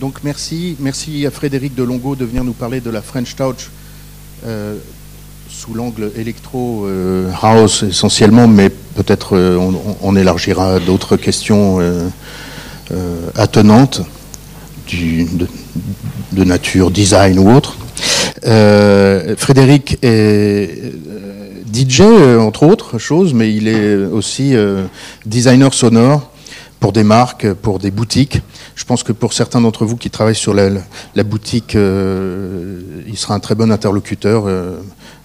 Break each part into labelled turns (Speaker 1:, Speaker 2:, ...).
Speaker 1: Donc merci, merci à Frédéric Delongo de venir nous parler de la French Touch euh, sous l'angle électro euh, house essentiellement, mais peut-être euh, on, élargira d'autres questions attenantes de, nature design ou autre. Frédéric est DJ entre autres choses, mais il est aussi designer sonore pour des marques, pour des boutiques. Je pense que pour certains d'entre vous qui travaillent sur la, boutique, euh, il sera un très bon interlocuteur euh,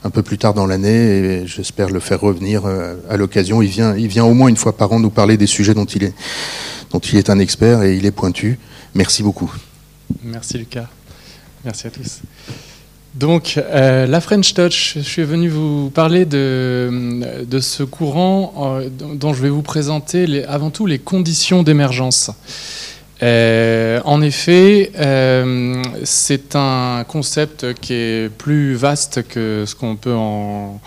Speaker 1: un peu plus tard dans l'année et j'espère le faire revenir euh, à l'occasion. Il vient, au moins une fois par an nous parler des sujets dont il est, un expert et il est pointu. Merci beaucoup.
Speaker 2: Merci Lucas. Merci à tous. Donc, la French Touch, je suis venu vous parler de, ce courant dont je vais vous présenter avant tout les conditions d'émergence. Euh, en effet, c'est un concept qui est plus vaste que ce qu'on peut en,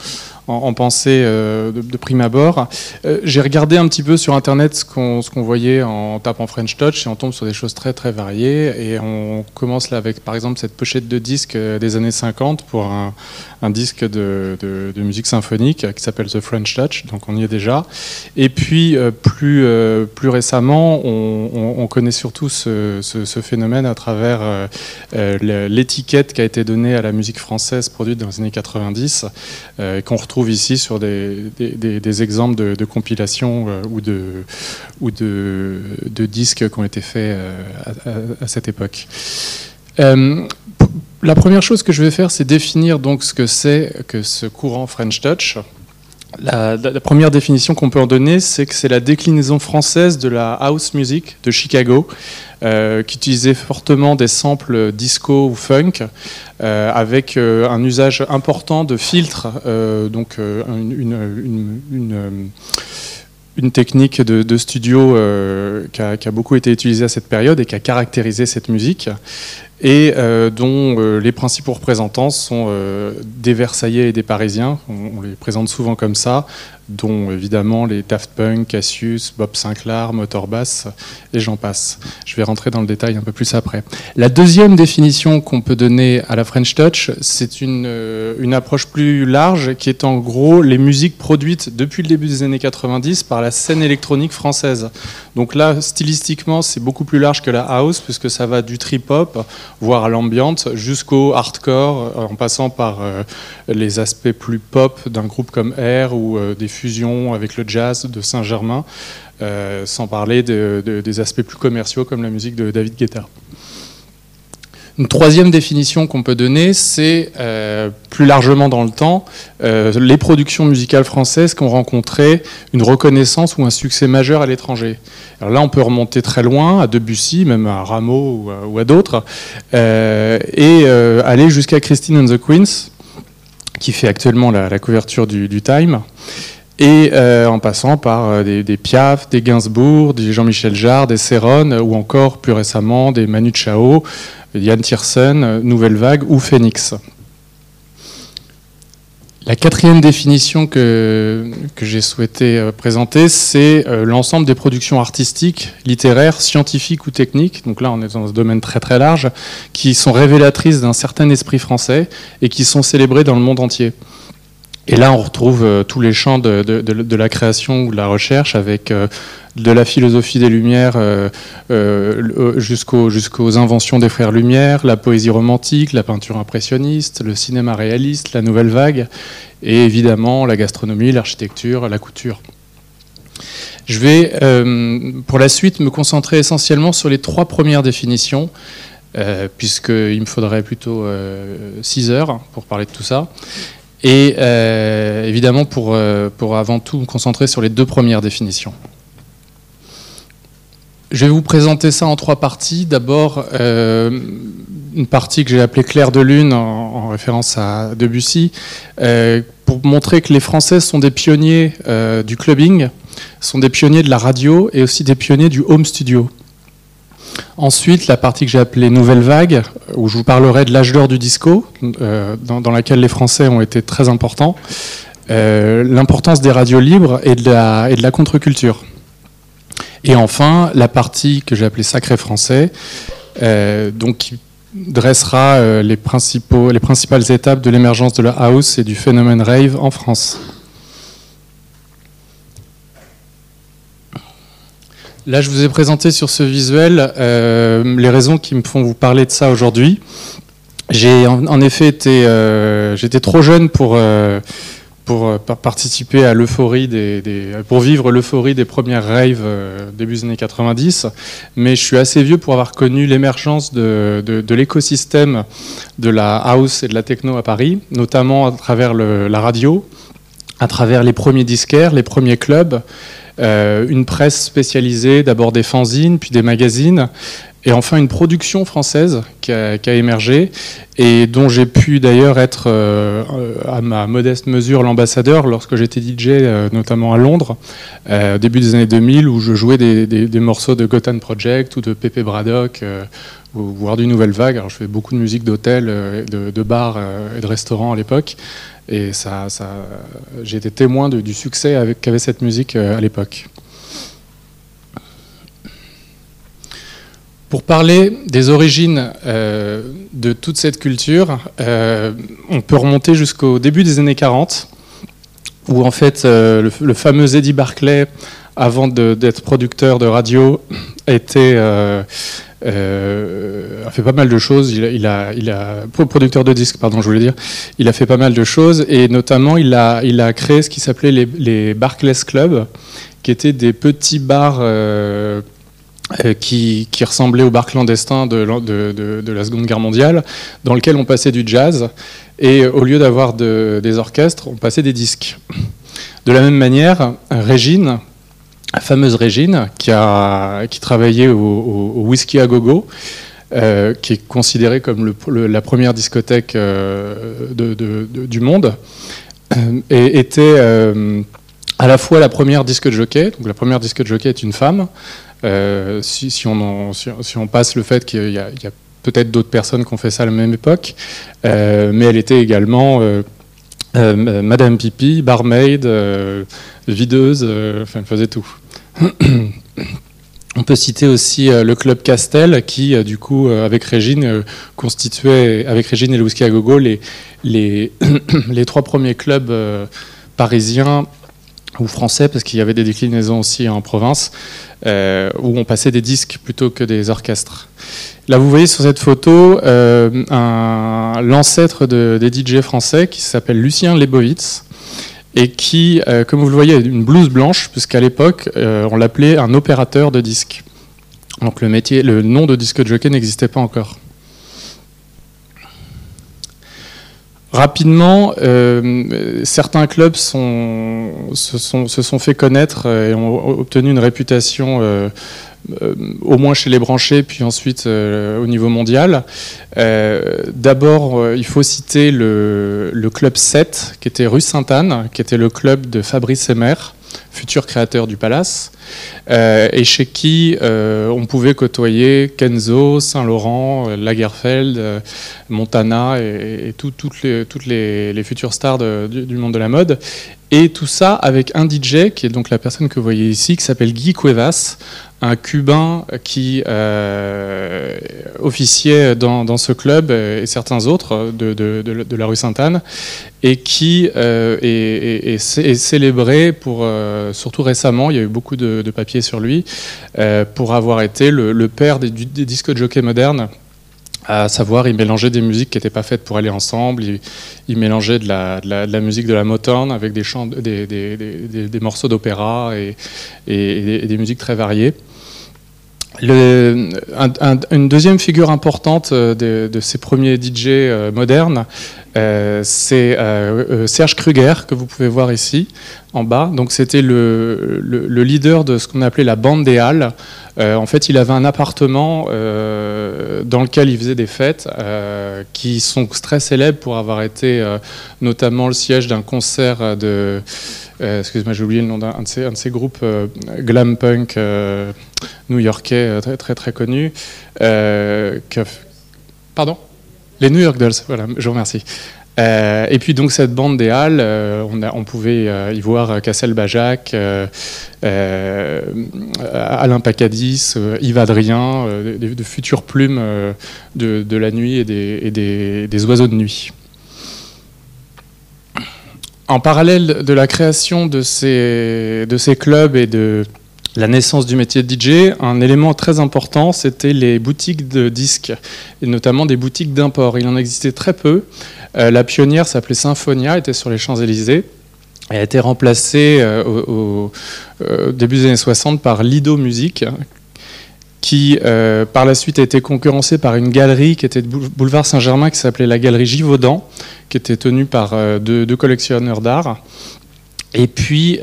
Speaker 2: en, pensée euh, de, prime abord. Euh, j'ai regardé un petit peu sur Internet ce qu'on voyait en tapant French Touch et on tombe sur des choses très très variées. Et on commence là avec par exemple cette pochette de disque euh, des années 50 pour un, disque de, musique symphonique qui s'appelle The French Touch, donc on y est déjà. Et puis plus, plus récemment, on, on, connaît surtout ce, phénomène à travers l'étiquette qui a été donnée à la musique française produite dans les années 90, qu'on retrouve ici sur des, exemples de, compilations euh, ou, de, disques qui ont été faits euh, à, cette époque. Euh, la première chose que je vais faire, c'est définir donc ce que c'est que ce courant French Touch. La, première définition qu'on peut en donner, c'est que c'est la déclinaison française de la house music de Chicago, euh, qui utilisait fortement des samples disco ou funk, euh, avec euh, un usage important de filtres, donc une, technique de, studio qui, a, beaucoup été utilisée à cette période et qui a caractérisé cette musique et dont les principaux représentants sont des Versaillais et des Parisiens, on, les présente souvent comme ça, dont évidemment les Daft Punk, Cassius, Bob Sinclair, Motorbass, et j'en passe. Je vais rentrer dans le détail un peu plus après. La deuxième définition qu'on peut donner à la French Touch, c'est une, euh, une approche plus large qui est en gros les musiques produites depuis le début des années 90 par la scène électronique française. Donc là, stylistiquement, c'est beaucoup plus large que la house, puisque ça va du trip-hop, voire à l'ambiance, jusqu'au hardcore, en passant par euh, les aspects plus pop d'un groupe comme Air ou euh, des fusion avec le jazz de Saint-Germain, euh, sans parler des aspects plus commerciaux comme la musique de David Guetta. Une troisième définition qu'on peut donner, c'est euh, plus largement dans le temps, euh, les productions musicales françaises qui ont rencontré une reconnaissance ou un succès majeur à l'étranger. Alors là, on peut remonter très loin, à Debussy, même à Rameau ou à, d'autres, et aller jusqu'à Christine and the Queens, qui fait actuellement la, couverture du Time et euh, en passant par euh, des, Piaf, des Gainsbourg, des Jean-Michel Jarre, des Serron, ou encore plus récemment des Manu Chao, Yann Tiersen, Nouvelle Vague ou Phoenix. La quatrième définition que, que j'ai souhaité euh, présenter, c'est l'ensemble des productions artistiques, littéraires, scientifiques ou techniques, donc là on est dans un domaine très très large, qui sont révélatrices d'un certain esprit français et qui sont célébrées dans le monde entier. Et là, on retrouve euh, tous les champs de, la création ou de la recherche, avec euh, de la philosophie des Lumières euh, jusqu'aux inventions des frères Lumière, la poésie romantique, la peinture impressionniste, le cinéma réaliste, la nouvelle vague, et évidemment la gastronomie, l'architecture, la couture. Je vais, pour la suite, me concentrer essentiellement sur les trois premières définitions, puisqu'il me faudrait plutôt 6 heures pour parler de tout ça. Et euh, évidemment, pour, euh, pour avant tout me concentrer sur les deux premières définitions. Je vais vous présenter ça en trois parties. D'abord, euh, une partie que j'ai appelée Clair de Lune, en, référence à Debussy, pour montrer que les Français sont des pionniers du clubbing, sont des pionniers de la radio et aussi des pionniers du home studio. Ensuite, la partie que j'ai appelée Nouvelle Vague, où je vous parlerai de l'âge d'or du disco, euh, dans, laquelle les Français ont été très importants, euh, l'importance des radios libres et de la, contre-culture. Et enfin, la partie que j'ai appelée Sacré Français, donc qui dressera les principales étapes de l'émergence de la house et du phénomène rave en France. Là, je vous ai présenté sur ce visuel euh, les raisons qui me font vous parler de ça aujourd'hui. J'ai en, effet été, euh, j'étais trop jeune pour euh, pour participer à l'euphorie des, pour vivre l'euphorie des premières raves début des années 90, mais je suis assez vieux pour avoir connu l'émergence de, de, l'écosystème de la house et de la techno à Paris, notamment à travers la radio, à travers les premiers disquaires, les premiers clubs. Euh, une presse spécialisée, d'abord des fanzines, puis des magazines, et enfin une production française qui a, émergé et dont j'ai pu d'ailleurs être euh, à ma modeste mesure l'ambassadeur lorsque j'étais DJ euh, notamment à Londres au début des années 2000 où je jouais des, morceaux de Gotham Project ou de Pepe Braddock voire du Nouvelle Vague. Alors je fais beaucoup de musique d'hôtel, de, de bars et de restaurants à l'époque et ça, j'ai été témoin du succès qu'avait cette musique euh, à l'époque. Pour parler des origines euh, de toute cette culture, euh, on peut remonter jusqu'au début des années 40, où en fait le, fameux Eddie Barclay, avant d'être producteur de radio, était a fait pas mal de choses. Il a, il a, producteur de disques, pardon, je voulais dire. Il a fait pas mal de choses et notamment il a, il a créé ce qui s'appelait les, les Barclays Club, qui étaient des petits bars euh, euh, qui, qui, ressemblaient aux bars clandestins de, de, de, de, la Seconde Guerre mondiale, dans lesquels on passait du jazz et au lieu d'avoir des orchestres, on passait des disques. De la même manière, Régine, fameuse Régine, qui, a, qui travaillait au, au, Whisky à Gogo, euh, qui est considérée comme le, la première discothèque euh, du monde, euh, et était à la fois la première disque de jockey, donc la première disque de jockey est une femme, si, on passe le fait qu'il y a, a peut-être d'autres personnes qui ont fait ça à la même époque, mais elle était également Madame Pipi, barmaid, videuse, enfin elle faisait tout. On peut citer aussi euh, le club Castel qui, euh, du coup, euh, avec Régine, constituait, avec Régine et le Whisky à Gogo, les, les, les trois premiers clubs parisiens ou français, parce qu'il y avait des déclinaisons aussi en province, où on passait des disques plutôt que des orchestres. Là, vous voyez sur cette photo l'ancêtre de, des DJ français qui s'appelle Lucien Lebovitz et qui, euh, comme vous le voyez, a une blouse blanche, puisqu'à l'époque, euh, on l'appelait un opérateur de disque. Donc le, métier, le nom de disque jockey n'existait pas encore. Rapidement, euh, certains clubs se, sont, se, sont, fait connaître et ont obtenu une réputation au moins chez les branchés, puis ensuite euh, au niveau mondial. Euh, d'abord, il faut citer le, club 7, qui était rue Sainte-Anne, qui était le club de Fabrice Emmer, futur créateur du Palace, et chez qui on pouvait côtoyer Kenzo, Saint-Laurent, Lagerfeld, Montana et, toutes les, futures stars du, monde de la mode. Et tout ça avec un DJ, qui est donc la personne que vous voyez ici, qui s'appelle Guy Cuevas, un Cubain qui euh, officiait dans, ce club et certains autres de, la rue Sainte-Anne et qui euh, est, célébré pour, euh, surtout récemment, il y a eu beaucoup de, papiers sur lui, pour avoir été le, père des, des disques de jockey modernes à savoir il mélangeait des musiques qui n'étaient pas faites pour aller ensemble, il, mélangeait de la, musique de la Motown avec des, morceaux d'opéra et, des musiques très variées. Une deuxième figure importante euh, de, ces premiers DJ euh, modernes, euh, c'est Serge Kruger, que vous pouvez voir ici en bas. Donc c'était le, leader de ce qu'on appelait la bande des Halles. En fait, il avait un appartement dans lequel il faisait des fêtes qui sont très célèbres pour avoir été notamment le siège d'un concert de euh, excuse-moi, j'ai oublié le nom d'un de, ces, groupes euh, glam punk euh, new-yorkais très très très connus. pardon? Les New York Dolls, voilà, je vous remercie. Et puis donc cette bande des Halles, on, on, pouvait y voir Cassel Bajac, Alain Pacadis, Yves Adrien, de, futures plumes de, la nuit et, des, des oiseaux de nuit. En parallèle de la création de ces, de ces clubs et de la naissance du métier de DJ, un élément très important, c'était les boutiques de disques, et notamment des boutiques d'import. Il en existait très peu. Euh, la pionnière s'appelait Symphonia, était sur les Champs-Élysées. Elle a été remplacée euh, au, euh, début des années 60 par Lido Music, qui par la suite a été concurrencée par une galerie qui était de boulevard Saint-Germain qui s'appelait la galerie Givaudan, qui était tenue par deux, collectionneurs d'art et puis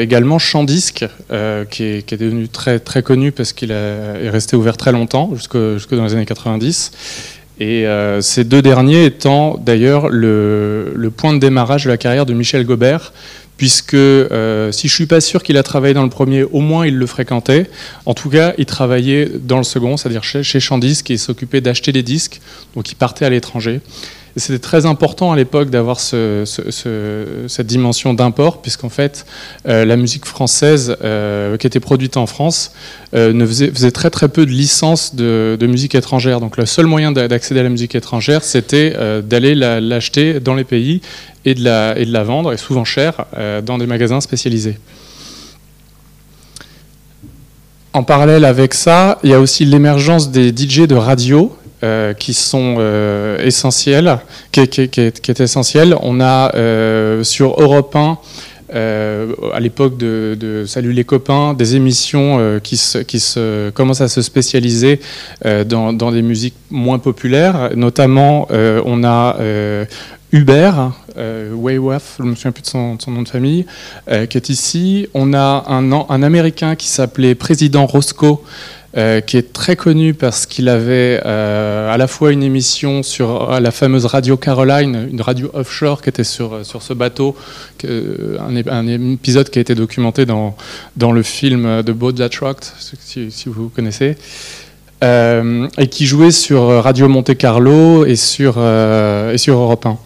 Speaker 2: également Chandisque, qui, est, qui, est, devenu très, très connu parce qu'il est resté ouvert très longtemps, jusque, jusque dans les années 90. Et euh, ces deux derniers étant d'ailleurs le, point de démarrage de la carrière de Michel Gobert, puisque euh, si je suis pas sûr qu'il a travaillé dans le premier, au moins il le fréquentait. En tout cas, il travaillait dans le second, c'est-à-dire chez, chez Chandisque, et il s'occupait d'acheter des disques, donc il partait à l'étranger. C'était très important à l'époque d'avoir ce, cette dimension d'import, puisqu'en fait, euh, la musique française euh, qui était produite en France euh, ne faisait, très très peu de licences de, de, musique étrangère. Donc le seul moyen d'accéder à la musique étrangère, c'était d'aller l'acheter dans les pays et de, la, et de la vendre, et souvent cher, dans des magasins spécialisés. En parallèle avec ça, il y a aussi l'émergence des DJ de radio euh, qui sont euh, essentiels, qui, est, qui. On a euh, sur Europe 1, à l'époque de, Salut les copains, des émissions qui, se, qui se, commencent à se spécialiser dans, des musiques moins populaires. Notamment, on a Hubert, euh, Waywaf, je ne me souviens plus de son, de son nom de famille, qui est ici. On a un, un Américain qui s'appelait Président Roscoe, euh, qui est très connu parce qu'il avait euh, à la fois une émission sur la fameuse radio Caroline, une radio offshore qui était sur, sur ce bateau, un, épisode qui a été documenté dans, dans le film The Boat That Rocked, si, si vous connaissez. Euh, et qui jouait sur Radio Monte Carlo et sur, euh, et sur Europe 1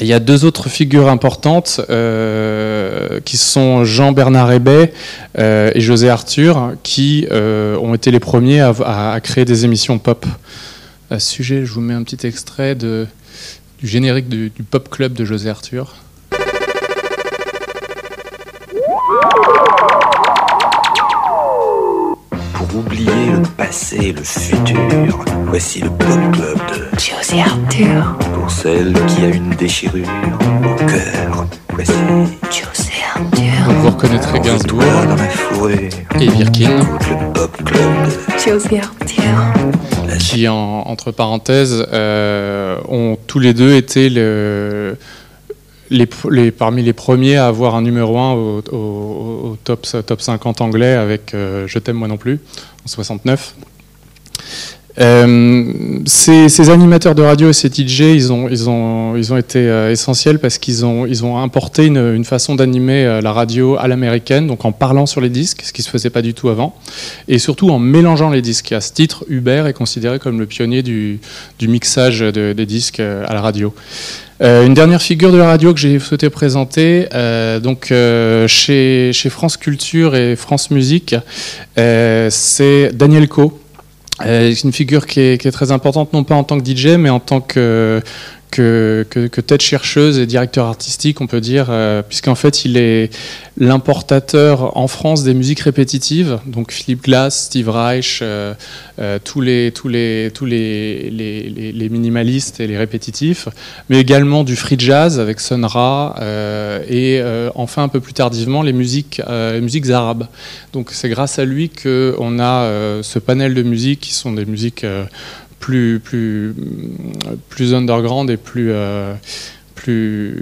Speaker 2: il y a deux autres figures importantes euh, qui sont Jean-Bernard Hébet euh, et José Arthur, qui euh, ont été les premiers à, créer des émissions pop. À ce sujet, je vous mets un petit extrait du générique du Pop Club de José Arthur.
Speaker 3: Pour oublier le passé et le futur, voici le Pop Club de
Speaker 4: José Arthur.
Speaker 3: Pour celle qui a une déchirure au cœur, voici
Speaker 4: José Arthur.
Speaker 2: Donc vous reconnaîtrez Gainsbourg
Speaker 3: dans la fourrure.
Speaker 2: et Birkin,
Speaker 3: Le Pop Club de
Speaker 4: José Arthur.
Speaker 2: qui en, entre parenthèses euh, ont tous les deux été le, parmi les premiers à avoir un numéro 1 au, au, au top, top 50 anglais avec euh, Je t'aime moi non plus en 69. Euh, ces, animateurs de radio et ces DJ, ils ont, été euh, essentiels parce qu'ils ont, importé une, façon d'animer euh, la radio à l'américaine, donc en parlant sur les disques, ce qui ne se faisait pas du tout avant, et surtout en mélangeant les disques. À ce titre, Hubert est considéré comme le pionnier du, mixage de, des disques à la radio. Une dernière figure de la radio que j'ai souhaité présenter, donc chez, chez, France Culture et France Musique, c'est Daniel Co. c'est une figure qui est, qui est, très importante, non pas en tant que DJ, mais en tant que, que, tête chercheuse et directeur artistique, on peut dire, euh, puisqu'en fait, il est l'importateur en France des musiques répétitives, donc Philippe Glass, Steve Reich, euh, euh, tous, les, tous, les, tous les, les, minimalistes et les répétitifs, mais également du free jazz avec Sun Ra, et enfin, un peu plus tardivement, les musiques, les musiques arabes. Donc c'est grâce à lui qu'on a ce panel de musiques qui sont des musiques plus, plus, plus underground et plus, euh, plus,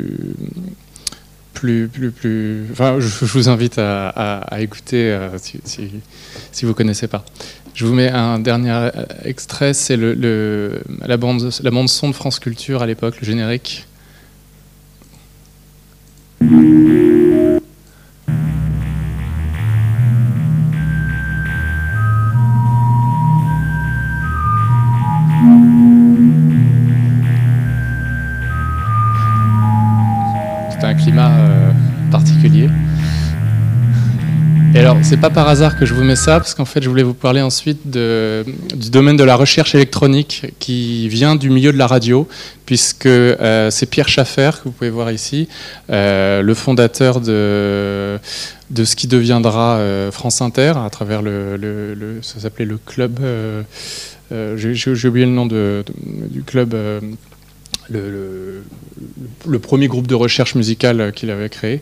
Speaker 2: plus, plus, plus. Enfin, je, vous invite à, écouter euh, si, si, si, vous connaissez pas. Je vous mets un dernier extrait, c'est le, la, bande, la bande son de France Culture à l'époque, le générique. Alors, c'est pas par hasard que je vous mets ça, parce qu'en fait, je voulais vous parler ensuite du domaine de la recherche électronique qui vient du milieu de la radio, puisque euh, c'est Pierre Schaffer, que vous pouvez voir ici, euh, le fondateur de, de ce qui deviendra euh, France Inter, à travers le, ça s'appelait le club, j'ai oublié le nom de- du club, le, premier groupe de recherche musicale qu'il avait créé,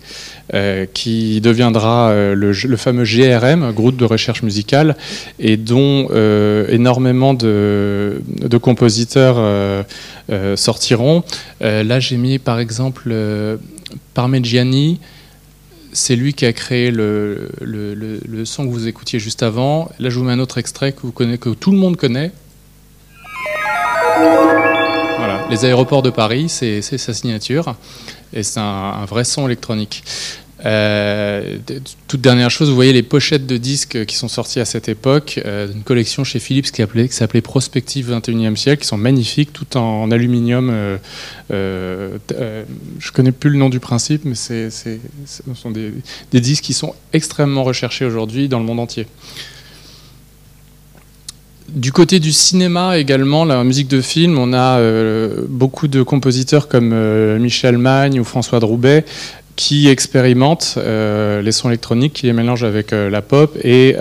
Speaker 2: euh, qui deviendra euh, le, fameux GRM, groupe de recherche musicale, et dont euh, énormément de, compositeurs sortiront. Là, j'ai mis par exemple Parmigiani. C'est lui qui a créé le, son que vous écoutiez juste avant. Là, je vous mets un autre extrait que tout le monde connaît. Les aéroports de Paris, c'est sa signature, et c'est un, vrai son électronique. Euh, toute dernière chose, vous voyez les pochettes de disques qui sont sorties à cette époque, euh, d'une collection chez Philips qui s'appelait Prospective 21e siècle, qui sont magnifiques, tout en, aluminium. euh, euh, je connais plus le nom du principe, mais ce sont des disques qui sont extrêmement recherchés aujourd'hui dans le monde entier. Du côté du cinéma également, la musique de film, on a euh, beaucoup de compositeurs comme euh, Michel Magne ou François Droubet qui expérimentent euh, les sons électroniques, qui les mélangent avec la pop et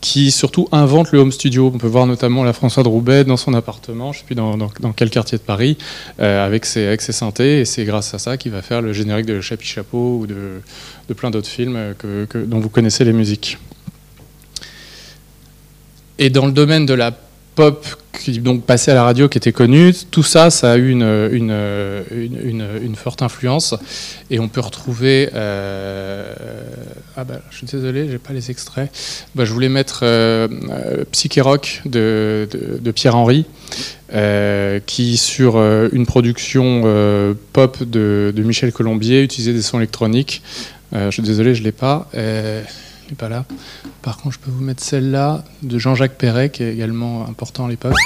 Speaker 2: qui surtout inventent le home studio. On peut voir notamment la François Droubet dans son appartement, je ne sais plus dans, quel quartier de Paris, avec, ses, avec synthés, et c'est grâce à ça qu'il va faire le générique de Chapi Chapeau ou de, de plein d'autres films dont vous connaissez les musiques. Et dans le domaine de la pop qui donc passait à la radio, qui était connue, tout ça, ça a eu une, forte influence. Et on peut retrouver. euh, ah bah, je suis désolé, j'ai pas les extraits. Bah, je voulais mettre euh, Psyché Rock de, Pierre Henry, euh, qui sur euh, une production pop de, de Michel Colombier utilisait des sons électroniques. Je suis désolé, je l'ai pas. Pas là. Par contre, je peux vous mettre celle-là de Jean-Jacques Perret, qui est également important à l'époque.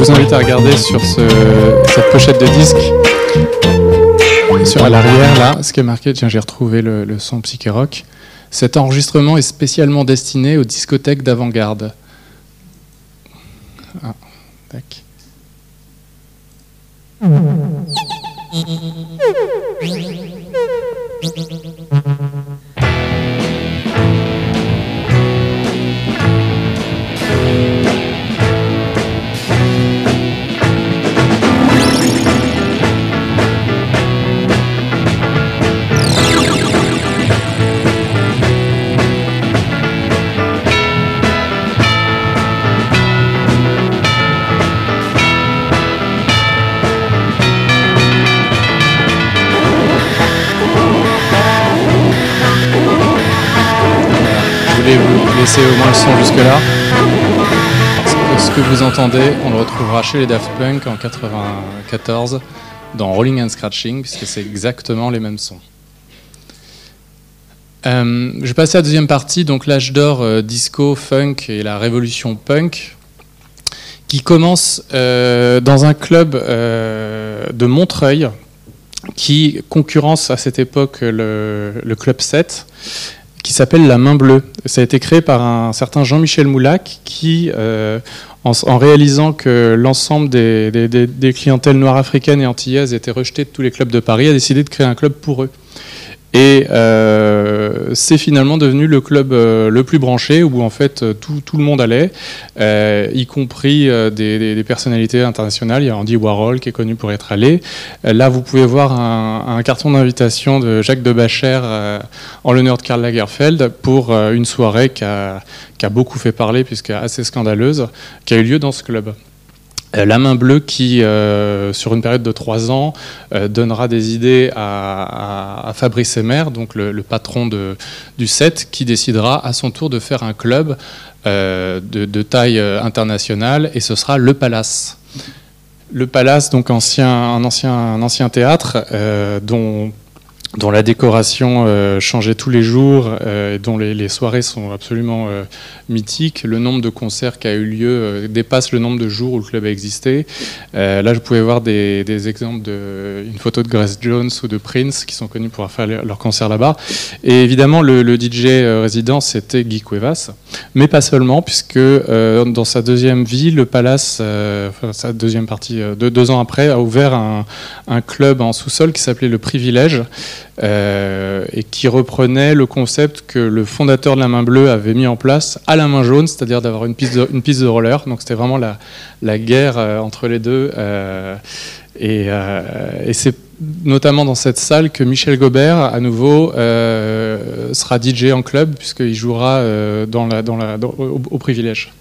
Speaker 2: Vous invite à regarder sur ce- cette pochette de disque, sur à l'arrière, là, ce qui est marqué, tiens, j'ai retrouvé le, son psyché rock. Cet enregistrement est spécialement destiné aux discothèques d'avant-garde. Ah. Vous laisser au moins le son jusque-là. Ce que- vous entendez, on le retrouvera chez les Daft Punk en 94 dans Rolling and Scratching, puisque c'est exactement les mêmes sons. Euh, je vais passer à la deuxième partie, donc l'âge d'or euh, disco, funk et la révolution punk, qui commence euh, dans un club de Montreuil qui concurrence à cette époque le, le club 7 qui s'appelle La Main Bleue. Ça a été créé par un certain Jean-Michel Moulac qui, euh, en, réalisant que l'ensemble des, des- des- des clientèles noires africaines et antillaises étaient rejetées de tous les clubs de Paris, a décidé de créer un club pour eux. Et euh, c'est finalement devenu le club euh, le plus branché où en fait euh, tout, tout le monde allait, y compris des, personnalités internationales. Il y a Andy Warhol qui est connu pour être allé. Là, vous pouvez voir un, carton d'invitation de Jacques de Bacher en l'honneur de Karl Lagerfeld pour une soirée qui a, qui a beaucoup fait parler puisqu'elle est assez scandaleuse, qui a eu lieu dans ce club. Euh, La Main Bleue qui, euh, sur une période de trois ans, euh, donnera des idées à, Fabrice Emer, donc le, patron du set, qui décidera à son tour de faire un club de, taille internationale, et ce sera le Palace. Le Palace, donc un, ancien, théâtre dont dont la décoration euh, changeait tous les jours euh, dont les, soirées sont absolument euh, mythiques. Le nombre de concerts qui a eu lieu dépasse le nombre de jours où le club a existé. Là, je pouvais voir des, exemples de une photo de Grace Jones ou de Prince qui sont connus pour avoir fait leur- leurs concerts là-bas. Et évidemment, le, DJ résident, c'était Guy Cuevas, mais pas seulement, puisque dans sa deuxième vie, le Palace, enfin, sa deuxième partie, deux, deux ans après, a ouvert un, un club en sous-sol qui s'appelait le Privilège euh, et qui reprenait le concept que le fondateur de la main bleue avait mis en place à la main jaune, c'est-à-dire d'avoir une piste de, roller. Donc c'était vraiment la, guerre euh, entre les deux. euh, et c'est notamment dans cette salle que Michel Gobert, à nouveau, sera DJ en club, puisqu'il jouera au, au privilège.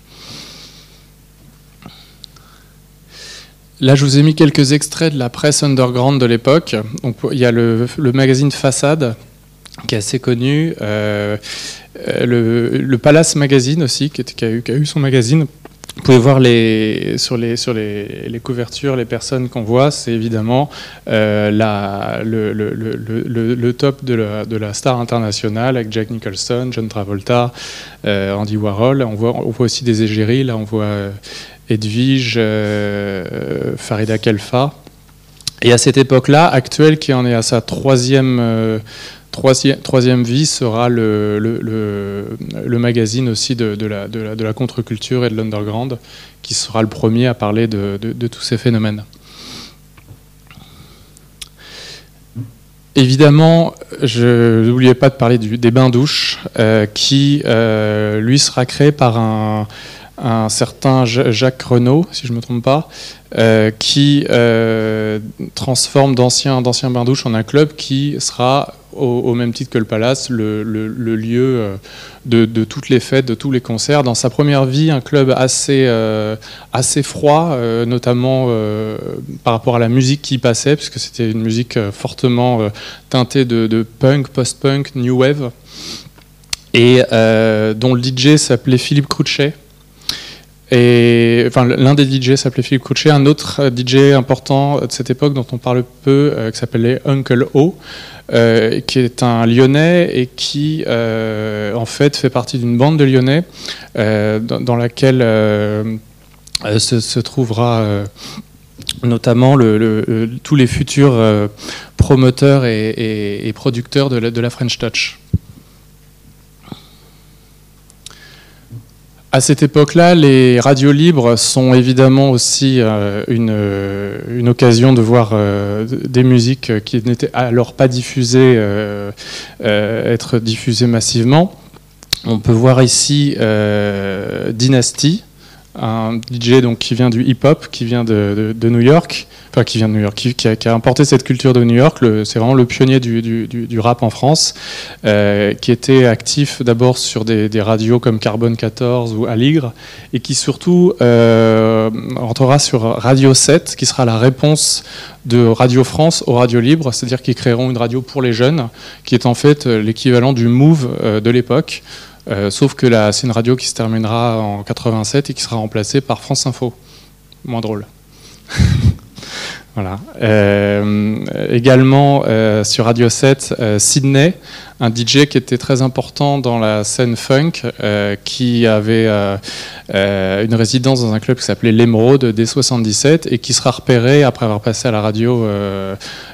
Speaker 2: Là, je vous ai mis quelques extraits de la presse underground de l'époque. Il y a le, magazine Façade, qui est assez connu. euh, euh, le, Palace Magazine aussi, qui, a eu, son magazine. Vous pouvez voir les, sur, les, sur les, couvertures, les personnes qu'on voit, c'est évidemment euh, la, le, le- top de la, de la star internationale avec Jack Nicholson, John Travolta, euh, Andy Warhol. On voit, on voit aussi des égéries, là on voit Edwige, euh, Farida Kelfa. Et à cette époque-là, Actuel, qui en est à sa troisième, euh, vie, sera le, magazine aussi de, la, contre-culture et de l'underground, qui sera le premier à parler de, tous ces phénomènes. Évidemment, je n'oubliais pas de parler des bains-douches, euh, qui, lui, sera créé par un, un certain Ja- Jacques Renault, si je ne me trompe pas, euh, qui euh, transforme d'anciens bains-douches en un club qui sera, au, même titre que le Palace, le, lieu euh, de, toutes les fêtes, de tous les concerts. Dans sa première vie, un club assez, assez froid, notamment par rapport à la musique qui passait, puisque c'était une musique fortement teintée de, de punk, post-punk, new wave, et dont le DJ s'appelait Philippe Crouchet. Et enfin, l'un des DJ s'appelait Philippe Crouchet, un autre euh, DJ important de cette époque dont on parle peu, euh, qui s'appelait Uncle O, euh, qui est un Lyonnais et qui en fait fait partie d'une bande de Lyonnais dans, laquelle se, trouvera notamment tous les futurs promoteurs et, producteurs de la French Touch. À cette époque-là, les radios libres sont évidemment aussi euh, une, une occasion de voir euh, des musiques qui n'étaient alors pas diffusées euh, être diffusées massivement. On peut voir ici Dynasty, un DJ donc, qui vient du hip-hop, qui vient de, New York, enfin qui vient de New York, qui, a, importé cette culture de New York. C'est vraiment le pionnier du, rap en France, euh, qui était actif d'abord sur des, des radios comme Carbone 14 ou Aligre, et qui surtout euh, rentrera sur Radio 7, qui sera la réponse de Radio France aux radios libres, c'est-à-dire qu'ils créeront une radio pour les jeunes, qui est en fait euh, l'équivalent du Move euh, de l'époque. Euh, sauf que là, c'est une radio qui se terminera en 87 et qui sera remplacée par France Info. Moins drôle. voilà. Euh, également euh, sur Radio 7, euh, Sydney, un DJ qui était très important dans la scène funk, qui avait une résidence dans un club qui s'appelait l'Emeraude dès 77 et qui sera repéré après avoir passé à la radio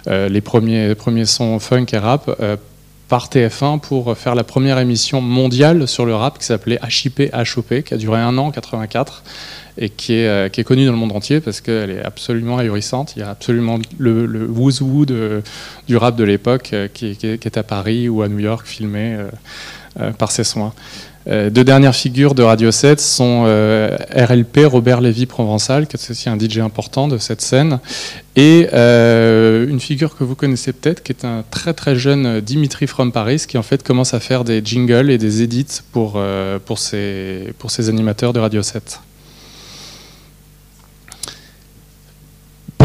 Speaker 2: les premiers, premiers sons funk et rap. Par TF1 pour faire la première émission mondiale sur le rap qui s'appelait HIP HOP, qui a duré un an en 84 et qui est, euh, qui est connue dans le monde entier parce qu'elle est absolument ahurissante. Il y a absolument le, le de- du rap de l'époque euh, qui, est- à Paris ou à New York filmé euh, par ses soins. Euh, deux dernières figures de Radio 7 sont euh, RLP, Robert Lévy Provençal, qui est aussi un DJ important de cette scène, et euh, une figure que vous connaissez peut-être, qui est un très très jeune Dimitri From Paris, qui en fait commence à faire des jingles et des edits pour, pour, ses, pour ses animateurs de Radio 7.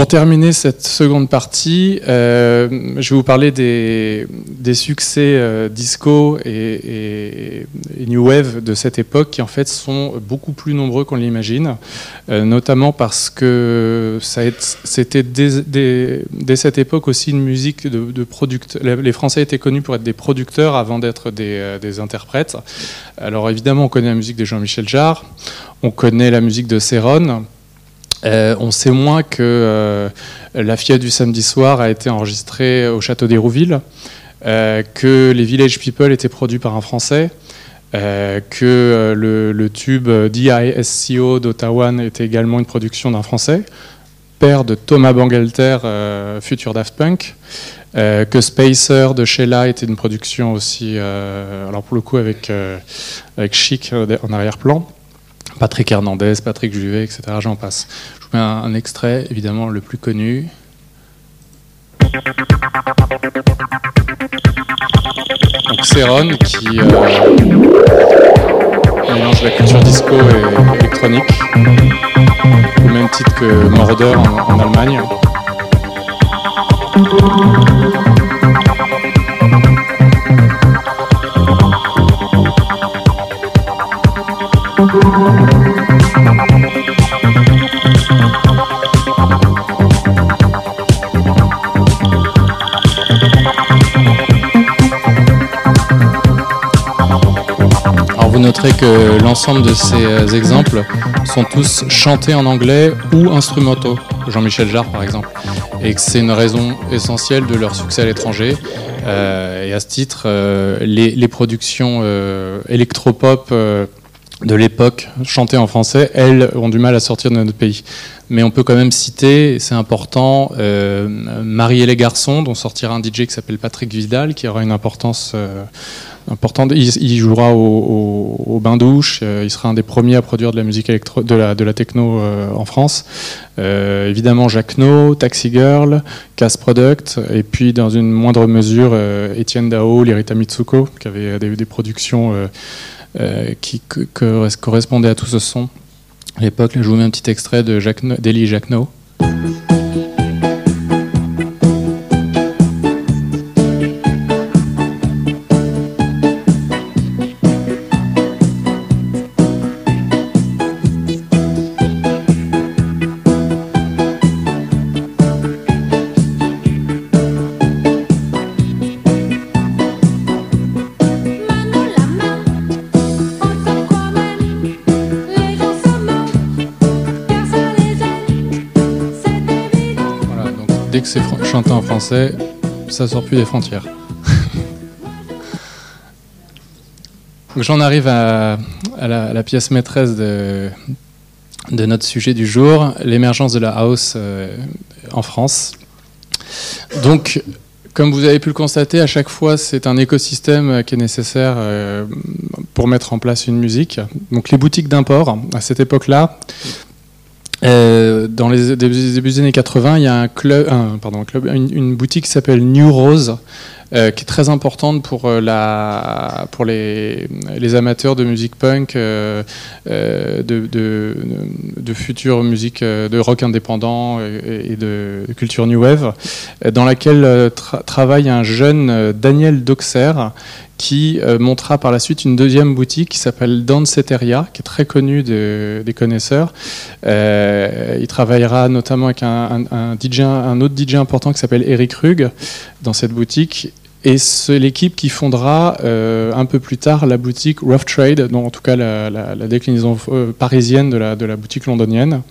Speaker 2: Terminer cette seconde partie, euh, je vais vous parler des, succès euh, disco et, new wave de cette époque qui en fait sont beaucoup plus nombreux qu'on l'imagine, euh, notamment parce que c'était dès cette époque aussi une musique de, de producteurs. Les Français étaient connus pour être des producteurs avant d'être des, euh, des interprètes. Alors évidemment, on connaît la musique de Jean-Michel Jarre, on connaît la musique de Céron. Euh, on sait moins que euh, La Fièvre du samedi soir a été enregistrée au château d'Hérouville, euh, que les Village People étaient produits par un Français, que le, tube DISCO d'Ottawa était également une production d'un Français, père de Thomas Bangalter, futur Daft Punk, que Spacer de Sheila était une production aussi, alors pour le coup avec, Chic en arrière-plan. Patrick Hernandez, Patrick Juvet, etc. J'en passe. Je vous mets un, extrait, évidemment le plus connu. Donc Céron qui euh, mélange la culture disco et électronique, au même titre que Moroder en, en Allemagne. Noterez que l'ensemble de ces euh, exemples sont tous chantés en anglais ou instrumentaux, Jean-Michel Jarre par exemple, et que c'est une raison essentielle de leur succès à l'étranger. Euh, et à ce titre, euh, les, productions euh, électropop de l'époque chantées en français, elles ont du mal à sortir de notre pays. Mais on peut quand même citer, c'est important, euh, Marie et les garçons, dont sortira un DJ qui s'appelle Patrick Vidal, qui aura une importance euh, importante. Il, jouera au, bain-douche, euh, il sera un des premiers à produire de la musique électro, de la, techno euh, en France. Évidemment, Jacques No, Taxi Girl, Cass Product, et puis dans une moindre mesure, Étienne Dao, Lirita Mitsuko, qui avait des, productions qui que- que correspondaient à tout ce son. À l'époque, je vous mets un petit extrait de Jacques No- d'Elie dès que c'est chanté en français, ça sort plus des frontières. J'en arrive à, la, pièce maîtresse de, notre sujet du jour, l'émergence de la house euh, en France. Donc, comme vous avez pu le constater, à chaque fois, c'est un écosystème qui est nécessaire euh, pour mettre en place une musique. Donc, les boutiques d'import, à cette époque-là, euh, dans les début début des années 80, il y a un club, une, boutique qui s'appelle New Rose, euh, qui est très importante pour, euh, les, amateurs de musique punk, de, de, de future musique de rock indépendant et, de, culture new wave, dans laquelle tra- travaille un jeune Daniel Doxer, qui euh, montera par la suite une deuxième boutique qui s'appelle Danceteria, qui est très connue de- des connaisseurs. Euh, il travaillera notamment avec un, DJ, un autre DJ important qui s'appelle Eric Rug dans cette boutique. Et c'est l'équipe qui fondera euh, un peu plus tard la boutique Rough Trade, dont en tout cas la, la- déclinaison parisienne de la, de la boutique londonienne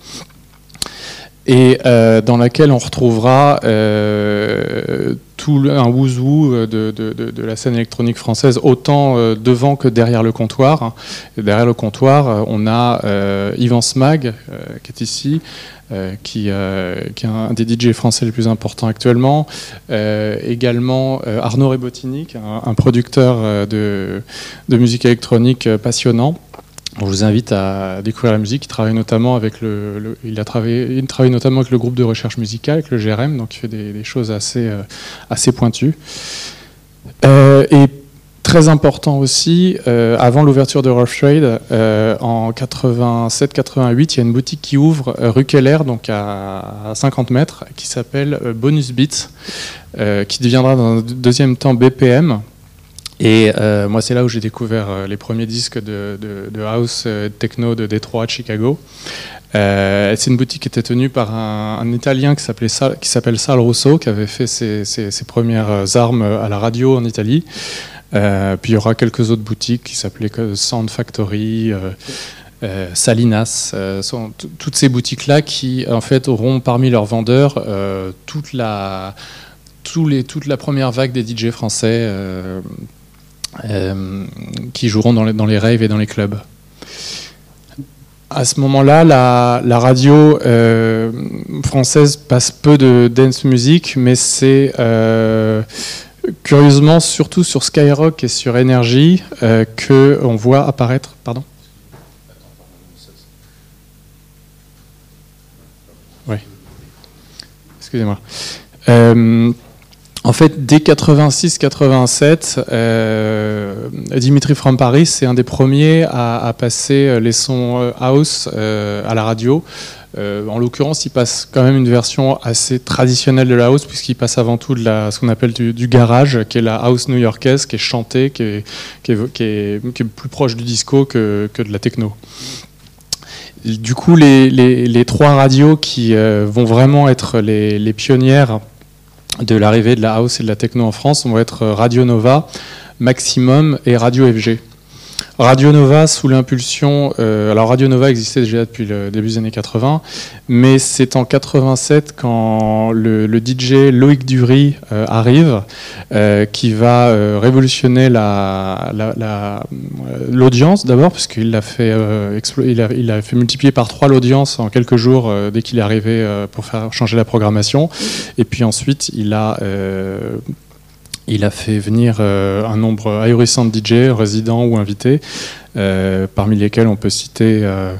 Speaker 2: et euh, dans laquelle on retrouvera euh, tout un wouzou de, de- la scène électronique française, autant euh, devant que derrière le comptoir. Derrière le comptoir, euh, on a euh, Yvan Smag, euh, qui est ici, euh, qui, euh, qui est un des DJ français les plus importants actuellement. Euh, également euh, Arnaud Rébotinic, un, un producteur euh, de, musique électronique euh, passionnant. Je vous invite à découvrir la musique. Il travaille notamment avec le, il a travaillé, il travaille notamment avec le groupe de recherche musicale, avec le GRM, donc il fait des, choses assez, euh, assez pointues. Euh, et très important aussi, euh, avant l'ouverture de Rough Trade, en 87-88, il y a une boutique qui ouvre rue Keller, donc à, à 50 mètres, qui s'appelle Bonus Beats, qui deviendra dans un deuxième temps BPM. Et euh, moi, c'est là où j'ai découvert euh, les premiers disques de, house euh, techno de Détroit, de Chicago. C'est une boutique qui était tenue par un, Italien qui s'appelait s'appelle Sal Rosso, qui avait fait ses, premières armes à la radio en Italie. Puis il y aura quelques autres boutiques qui s'appelaient Sound Factory, Salinas, toutes ces boutiques-là qui en fait auront parmi leurs vendeurs toute la toute la première vague des DJ français qui joueront dans les, dans les raves et dans les clubs. À ce moment-là, la, la radio euh, française passe peu de dance music, mais c'est euh, curieusement surtout sur Skyrock et sur Energy euh, que on voit apparaître. Pardon? Oui. Excusez-moi. Euh, en fait, dès 86-87, euh, Dimitri From Paris, c'est un des premiers à, passer les sons euh, house euh, à la radio. Euh, en l'occurrence, il passe quand même une version assez traditionnelle de la house, puisqu'il passe avant tout de ce qu'on appelle du, garage, qui est la house new-yorkaise, qui est chantée, qui est, plus proche du disco que, de la techno. Du coup, les, trois radios qui euh, vont vraiment être les pionnières de l'arrivée de la house et de la techno en France vont être Radio Nova, Maximum et Radio FG. Radio Nova, sous l'impulsion. euh, alors, Radio Nova existait déjà depuis le début des années 80, mais c'est en 87 quand le, DJ Loïc Dury euh, arrive, euh, qui va révolutionner la- la- la- l'audience d'abord, puisqu'il a, fait, a, fait multiplier par trois l'audience en quelques jours dès qu'il est arrivé pour faire changer la programmation. Et puis ensuite, il a. il a fait venir euh, un nombre ahurissant de DJ, résidents ou invités, euh, parmi lesquels on peut citer euh,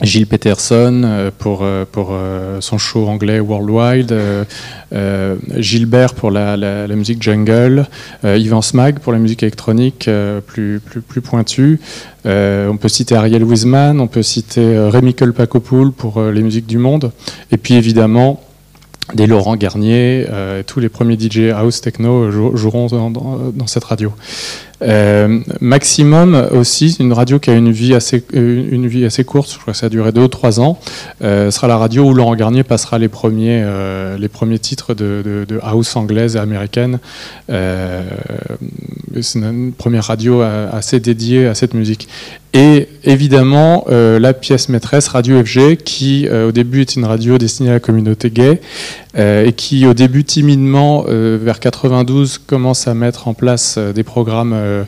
Speaker 2: Gilles Peterson pour, son show anglais Worldwide, Gilbert pour la, la- musique jungle, Yvan Smag pour la musique électronique plus, plus, pointue. On peut citer Ariel Wiesman, on peut citer Rémi Kolpakopoul pour les musiques du monde, et puis évidemment des Laurent Garnier, euh, tous les premiers DJ house techno jou- joueront dans, cette radio. Euh, Maximum aussi, une radio qui a une vie assez, euh, une vie assez courte, je crois que ça a duré deux ou trois ans, euh, sera la radio où Laurent Garnier passera les premiers, les premiers titres de, de- de house anglaise et américaine. C'est une première radio assez dédiée à cette musique. Et évidemment, la pièce maîtresse Radio FG, qui au début est une radio destinée à la communauté gay, et qui au début timidement, euh, vers 92, commence à mettre en place euh, des programmes euh,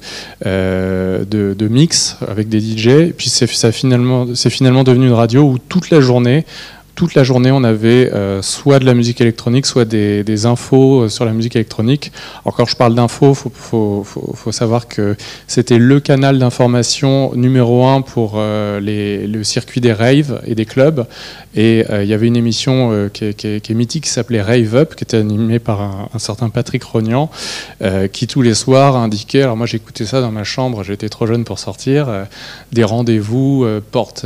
Speaker 2: euh, de, mix avec des DJ. Puis c'est finalement devenu une radio où toute la journée, toute la journée, on avait euh, soit de la musique électronique, soit des, infos euh, sur la musique électronique. Quand je parle d'infos, faut, faut, savoir que c'était le canal d'information numéro un pour euh, le circuit des raves et des clubs. Et il y avait une émission qui, est, mythique qui s'appelait Rave Up, qui était animée par un, certain Patrick Rognan, qui tous les soirs indiquait, alors moi j'écoutais ça dans ma chambre, j'étais trop jeune pour sortir, des rendez-vous porte,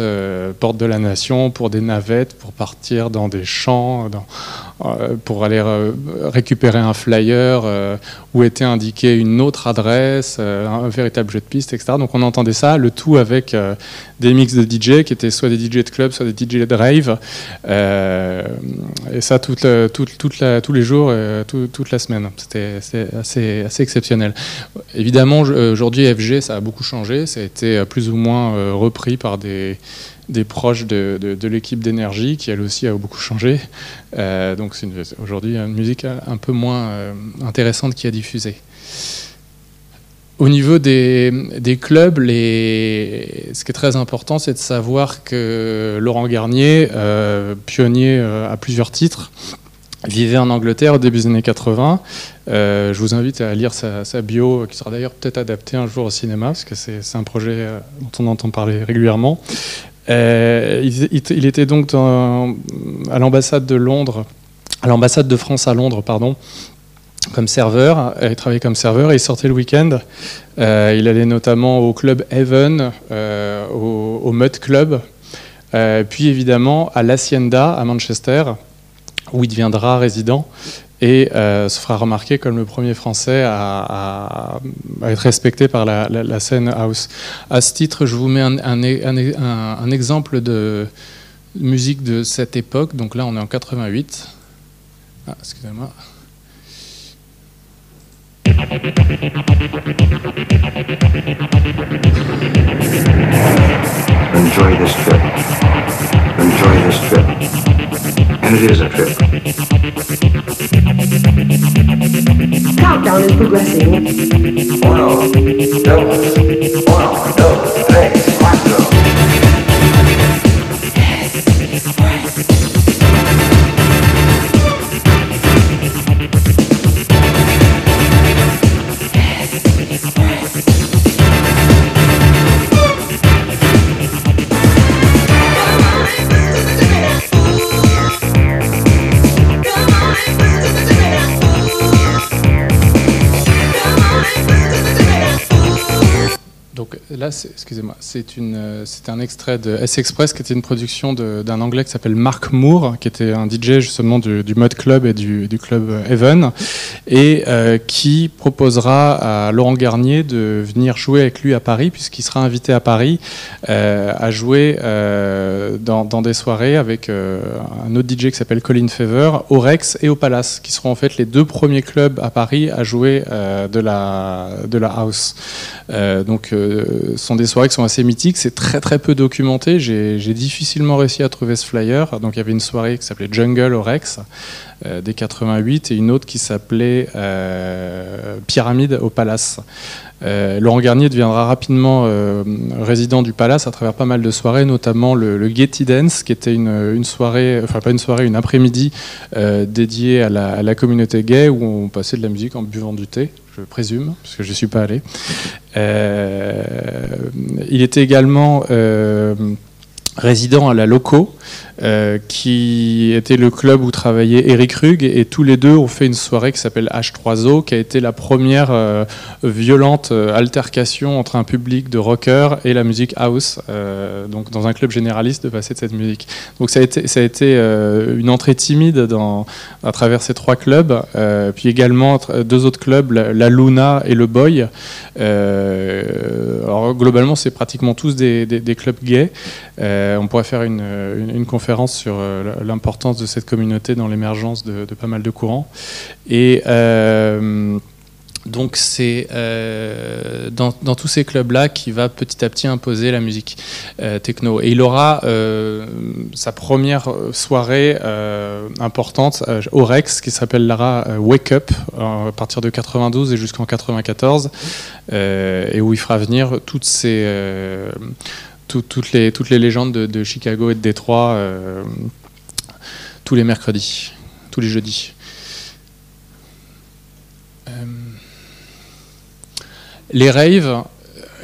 Speaker 2: porte de la nation pour des navettes, pour partir dans des champs, euh, pour aller euh, récupérer un flyer euh, où était indiquée une autre adresse, un véritable jeu de piste, etc. Donc on entendait ça, le tout avec des mix de DJ qui étaient soit des DJ de club, soit des DJ de rave. Et ça tous les jours, tout- toute la semaine. C'était assez, exceptionnel. Évidemment, aujourd'hui, FG, ça a beaucoup changé. Ça a été plus ou moins repris par des, des proches de, de- l'équipe d'énergie, qui elle aussi a beaucoup changé. Euh, donc c'est aujourd'hui une musique un peu moins euh, intéressante qui a diffusé. Au niveau des, des clubs, les... ce qui est très important, c'est de savoir que Laurent Garnier, euh, pionnier euh, à plusieurs titres, vivait en Angleterre au début des années 80. Euh, je vous invite à lire sa, sa bio, qui sera d'ailleurs peut-être adaptée un jour au cinéma, parce que c'est un projet dont on entend parler régulièrement. Euh, il, était donc à l'ambassade de Londres, à l'ambassade de France à Londres, pardon, comme serveur. Il travaillait comme serveur et il sortait le week-end. Euh, il allait notamment au club Heaven, euh, au, au Mud Club, euh, puis évidemment à l'Hacienda à Manchester, où il deviendra résident et euh, se fera remarquer comme le premier Français à, être respecté par la, scène house. À ce titre, je vous mets un- un exemple de musique de cette époque. Donc là, on est en 88. Ah, excusez-moi.
Speaker 3: Enjoy this trip. Enjoy this trip. And it is a trip.
Speaker 5: Countdown is progressing.
Speaker 3: Uno, dos, uno, dos, tres, cuatro.
Speaker 2: Là, c'est- excusez-moi, c'est euh, c'était un extrait de S-Express qui était une production d'un Anglais qui s'appelle Mark Moore, qui était un DJ justement du, du Mud Club et du, du club Heaven, et euh, qui proposera à Laurent Garnier de venir jouer avec lui à Paris, puisqu'il sera invité à Paris euh, à jouer dans, dans des soirées avec un autre DJ qui s'appelle Colin Fever, au Rex et au Palace, qui seront en fait les deux premiers clubs à Paris à jouer de, la, de la house. Donc, sont des soirées qui sont assez mythiques. C'est très très peu documenté. J'ai difficilement réussi à trouver ce flyer. Donc, il y avait une soirée qui s'appelait Jungle au Rex euh, dès 88 et une autre qui s'appelait euh, Pyramide au Palace. Euh, Laurent Garnier deviendra rapidement euh, résident du Palace à travers pas mal de soirées, notamment le, Getty Dance, qui était une, soirée, enfin pas une soirée, une après-midi dédiée à la communauté gay où on passait de la musique en buvant du thé, je présume, parce que je ne suis pas allé. Euh, il était également euh, résident à la Loco, euh, qui était le club où travaillait Eric Rugg, et tous les deux ont fait une soirée qui s'appelle H3O, qui a été la première euh, violente euh, altercation entre un public de rockers et la musique house, donc dans un club généraliste de passer de cette musique. Donc ça a été, ça a été une entrée timide à travers ces trois clubs, puis également deux autres clubs, la, Luna et le Boy. Alors globalement, c'est pratiquement tous des- des clubs gays. Euh, on pourrait faire une, conférence sur euh, l'importance de cette communauté dans l'émergence de, pas mal de courants. Et euh, donc c'est dans, tous ces clubs-là qui va petit à petit imposer la musique techno. Et il aura sa première soirée importante au Rex qui s'appellera euh, Wake Up à partir de 92 et jusqu'en 94 euh, et où il fera venir toutes ces tout- toutes les toutes les légendes de, Chicago et de Détroit euh, tous les mercredis, tous les jeudis. Euh, les raves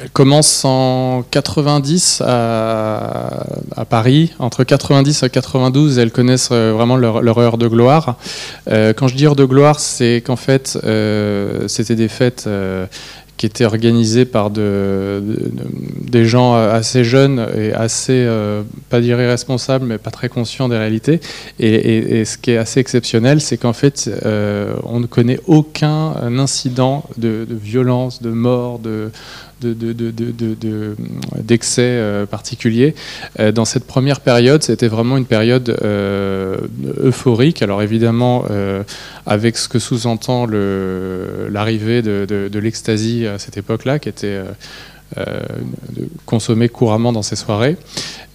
Speaker 2: elles commencent en 90 à, Paris. Entre 90 et 92, elles connaissent euh, vraiment leur, heure de gloire. Euh, quand je dis heure de gloire, c'est qu'en fait, euh, c'était des fêtes euh, qui étaient organisées par de- de- des gens assez jeunes et assez, euh, pas dire irresponsables, mais pas très conscients des réalités. Et ce qui est assez exceptionnel, c'est qu'en fait, euh, on ne connaît aucun incident de, de violence, de mort, de de- de- de- de- d'excès euh. Euh, dans cette première période, c'était vraiment une période euh, euphorique. Alors évidemment, avec ce que sous-entend l'arrivée de, l'ecstasy à cette époque-là, qui était de- consommée couramment dans ces soirées.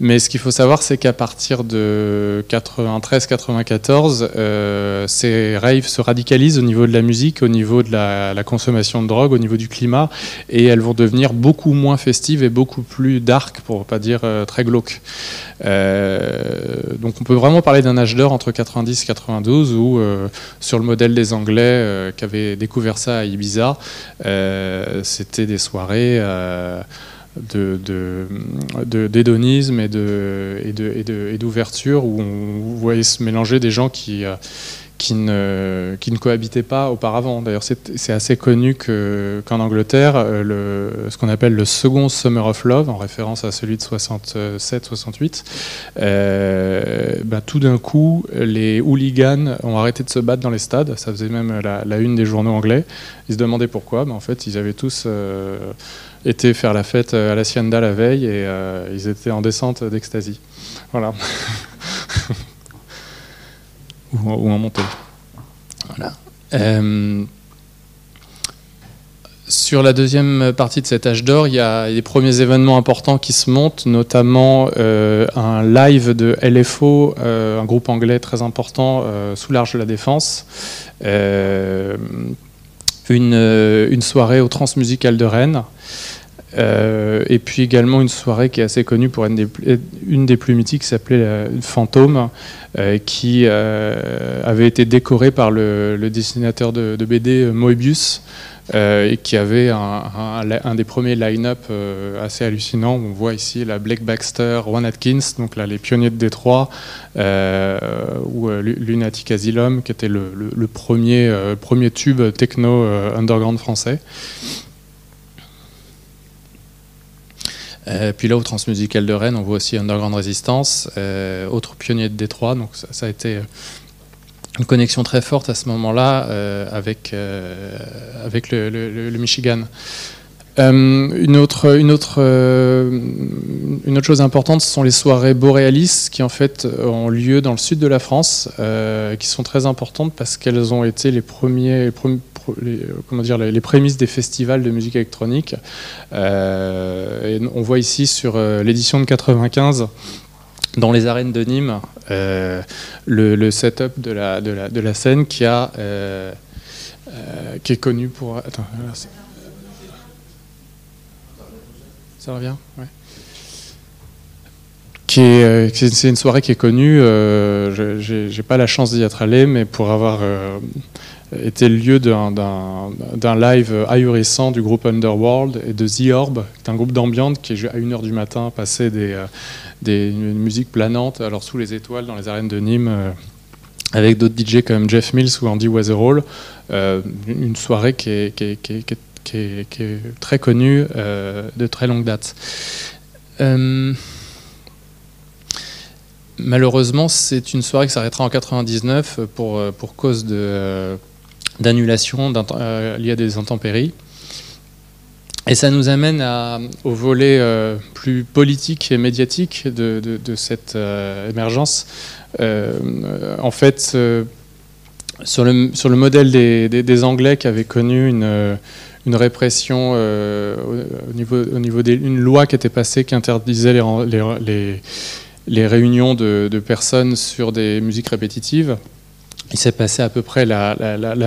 Speaker 2: Mais ce qu'il faut savoir, c'est qu'à partir de 93-94, euh, ces raves se radicalisent au niveau de la musique, au niveau de la, consommation de drogue, au niveau du climat, et elles vont devenir beaucoup moins festives et beaucoup plus dark, pour pas dire euh, très glauques. Euh, donc on peut vraiment parler d'un âge d'or entre 90 et 92, où euh, sur le modèle des Anglais euh, qui avaient découvert ça à Ibiza, euh, c'était des soirées. Euh, d'hédonisme et, de, de, et, d'ouverture où on voyait se mélanger des gens qui, euh, qui ne, cohabitaient pas auparavant. D'ailleurs, c'est assez connu que- qu'en Angleterre, euh, ce qu'on appelle le second Summer of Love, en référence à celui de 67-68, euh, bah, tout d'un coup, les hooligans ont arrêté de se battre dans les stades. Ça faisait même la, une des journaux anglais. Ils se demandaient pourquoi. En fait, ils avaient tous été faire la fête à l'Hacienda la veille et euh, ils étaient en descente d'extasie. Voilà. ou, en- montée. Voilà. Euh, sur la deuxième partie de cet âge d'or, il y a les premiers événements importants qui se montent, notamment euh, un live de LFO, euh, un groupe anglais très important euh, sous l'Arche de la Défense, euh, une, euh, une soirée au Transmusical de Rennes, euh, et puis également une soirée qui est assez connue pour une des, plus- une des plus mythiques qui s'appelait euh, Fantôme, euh, qui euh, avait été décorée par le, dessinateur de, BD Moebius, euh, et qui avait un, des premiers line-up euh, assez hallucinants. On voit ici la Blake Baxter, Ron Atkins, donc là les pionniers de Détroit, euh, ou euh, Lu- Lunatic Asylum, qui était le, premier, euh, premier tube techno euh, underground français. Euh, puis là, au Transmusical de Rennes, on voit aussi Underground Resistance, euh, autre pionnier de Détroit. Donc ça, a été euh, une connexion très forte à ce moment-là euh, avec, euh, avec le, Michigan. Euh, une, autre, une, autre, une autre chose importante, ce sont les soirées boréalis qui en fait ont lieu dans le sud de la France, qui sont très importantes parce qu'elles ont été les premiers, les comment dire, les, prémices des festivals de musique électronique. On voit ici sur l'édition de 95 dans les arènes de Nîmes euh, le, setup de la, scène qui, a, euh, euh, est connu pour. Attends, ça revient ouais. C'est une soirée qui est connue. euh, j'ai pas la chance d'y être allé, mais pour avoir été le lieu d'un- live ahurissant du groupe Underworld et de The Orb, qui est un groupe d'ambiance qui à 1h du matin passait des, des une musique planante, alors sous les étoiles dans les arènes de Nîmes, euh, avec d'autres DJ comme Jeff Mills ou Andy Weatherall. Euh, une soirée qui est, très connue euh, de très longue date. Malheureusement, c'est une soirée qui s'arrêtera en 99 pour, cause d'annulation liée à des intempéries. Et ça nous amène au volet euh, plus politique et médiatique de, cette euh, émergence. Euh, en fait, sur, le, modèle des, Anglais qui avaient connu une, répression au, au niveau, au loi qui était passée qui interdisait les, réunions de, personnes sur des musiques répétitives. Il s'est passé à peu près la,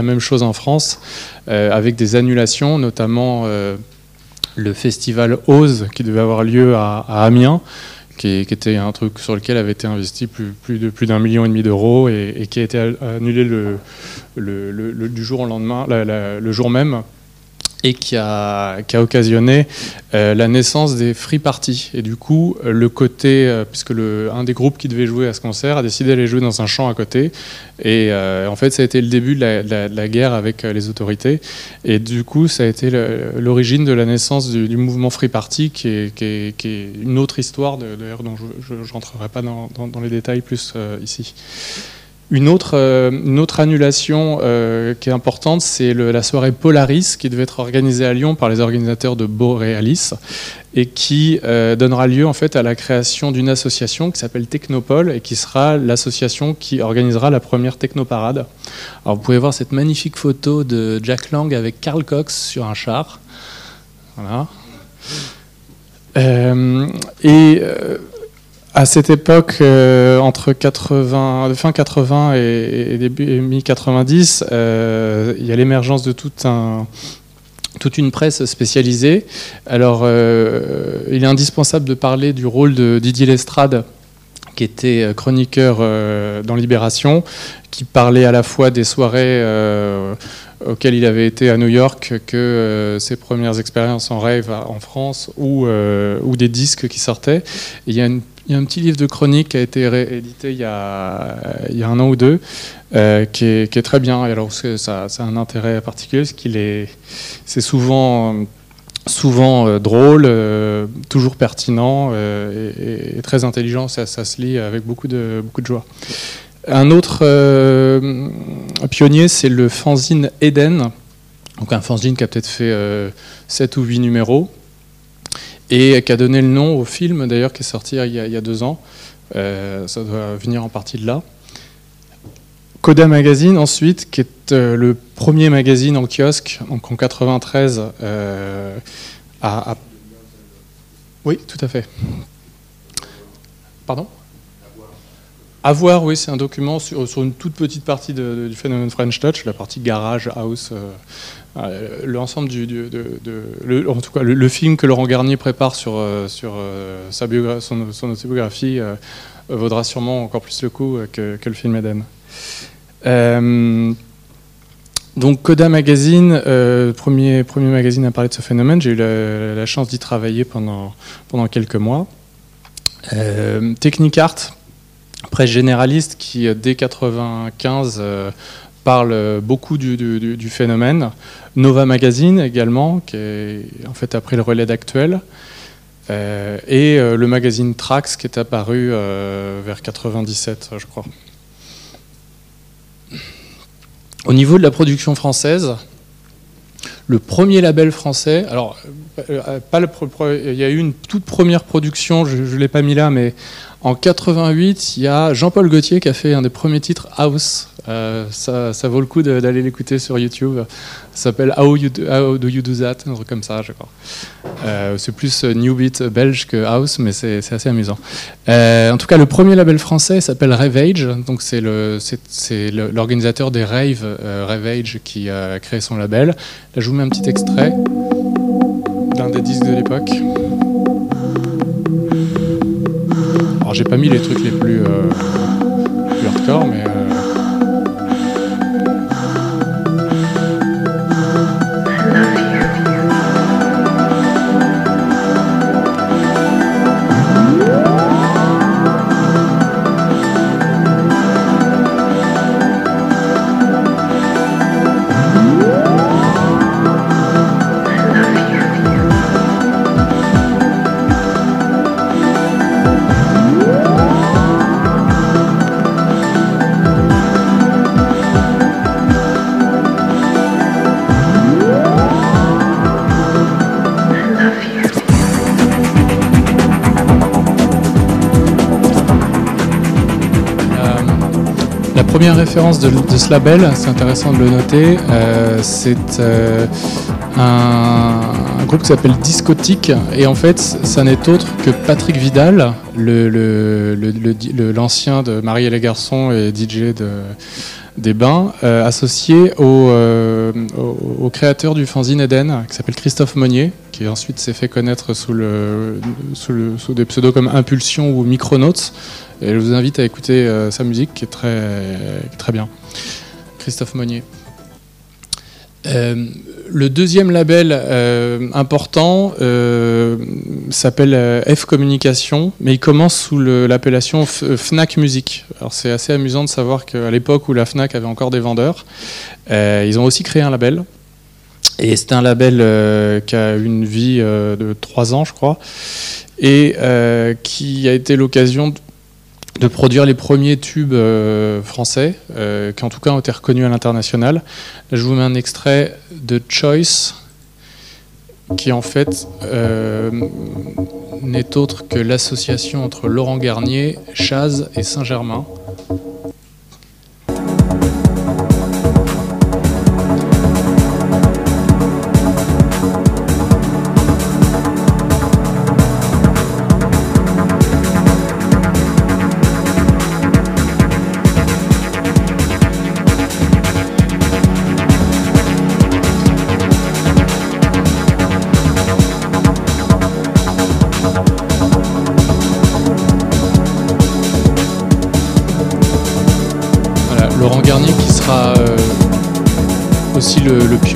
Speaker 2: même chose en France, avec des annulations, notamment le festival Ose qui devait avoir lieu à, Amiens, qui, était un truc sur lequel avait été investi plus, de plus d'un million et demi d'euros et, qui a été annulé le, du jour au lendemain, le jour même, et qui a, occasionné euh, la naissance des free parties. Et du coup, le côté, euh, puisque un des groupes qui devait jouer à ce concert a décidé d'aller jouer dans un champ à côté, et euh, en fait, ça a été le début de la, guerre avec les autorités. Et du coup, ça a été l'origine de la naissance du, mouvement Free Party, qui est, une autre histoire, d'ailleurs, dont je ne rentrerai pas dans, les détails plus ici. Une autre, euh, une autre annulation euh, qui est importante, c'est la soirée Polaris qui devait être organisée à Lyon par les organisateurs de Borealis et qui euh, donnera lieu en fait à la création d'une association qui s'appelle Technopole et qui sera l'association qui organisera la première technoparade. Alors vous pouvez voir cette magnifique photo de Jack Lang avec Carl Cox sur un char. Voilà. Et à cette époque, euh, entre 80, fin 80 et, début et mi-90, euh, il y a l'émergence de toute une presse spécialisée. Alors, euh, il est indispensable de parler du rôle de Didier Lestrade, qui était chroniqueur dans Libération, qui parlait à la fois des soirées auxquelles il avait été à New York que ses premières expériences en rave à- en France ou, des disques qui sortaient. Il y a une, Il y a un petit livre de chronique qui a été réédité il y a, un an ou deux, euh, qui, est, très bien. Et alors, ça, ça a un intérêt particulier, parce qu'il est, c'est souvent, euh, drôle, euh, toujours pertinent et, très intelligent. Ça, se lit avec beaucoup de, beaucoup de joie. Un autre pionnier, c'est le fanzine Eden. Donc un fanzine qui a peut-être fait 7 ou 8 numéros et qui a donné le nom au film d'ailleurs qui est sorti il y a, deux ans. Euh, ça doit venir en partie de là. Coda Magazine ensuite, qui est euh, le premier magazine en kiosque, donc en 93. euh, Oui, tout à fait. Pardon? Avoir, oui, c'est un document sur, une toute petite partie du phénomène French Touch, la partie garage, house, euh, l'ensemble du, le- en tout cas, le, film que Laurent Garnier prépare sur, euh, euh, sa son, autobiographie euh, vaudra sûrement encore plus le coup que, le film Eden. Donc Coda Magazine, euh, premier, premier magazine à parler de ce phénomène, j'ai eu la, chance d'y travailler pendant, pendant quelques mois. Euh, Technicart, presse généraliste qui, dès 95, euh, parle beaucoup du, phénomène. Nova Magazine également, qui est en fait le relais d'actuel. Euh, et euh, le magazine Trax qui est apparu euh, vers 97, je crois. Au niveau de la production française, le premier label français, alors euh, euh, pas le il y a eu une toute première production, je ne l'ai pas mis là, mais en 88, il y a Jean-Paul Gaultier qui a fait un des premiers titres House. Euh, ça, vaut le coup d'aller l'écouter sur YouTube. Ça s'appelle How, Do- You Do That, un truc comme ça, je crois. Euh, c'est plus euh, New Beat belge que House, mais c'est assez amusant. En tout cas, le premier label français s'appelle Ravage. C'est l'organisateur des raves, Ravage, qui a créé son label. Là, je vous mets un petit extrait d'un des disques de l'époque. Alors j'ai pas mis les trucs les plus, euh, hardcore, mais première référence de, ce label, c'est intéressant de le noter, euh, c'est euh, un, groupe qui s'appelle Discotique et en fait ça n'est autre que Patrick Vidal, l'ancien de Marie et les garçons et DJ de, des Bains, euh, associé au, créateur du fanzine Eden qui s'appelle Christophe Monnier, qui ensuite s'est fait connaître sous des pseudos comme Impulsion ou Micronauts. Et je vous invite à écouter euh, sa musique qui est très, très bien. Christophe Monnier. Euh, le deuxième label euh, important s'appelle F Communication, mais il commence sous l'appellation Fnac Music. Alors c'est assez amusant de savoir qu'à l'époque où la Fnac avait encore des vendeurs, ils ont aussi créé un label. Et c'est un label qui a une vie de trois ans, je crois, et qui a été l'occasion de produire les premiers tubes euh, français, euh, qui en tout cas ont été reconnus à l'international. Je vous mets un extrait de Choice, qui en fait euh, n'est autre que l'association entre Laurent Garnier, Chaz et Saint-Germain.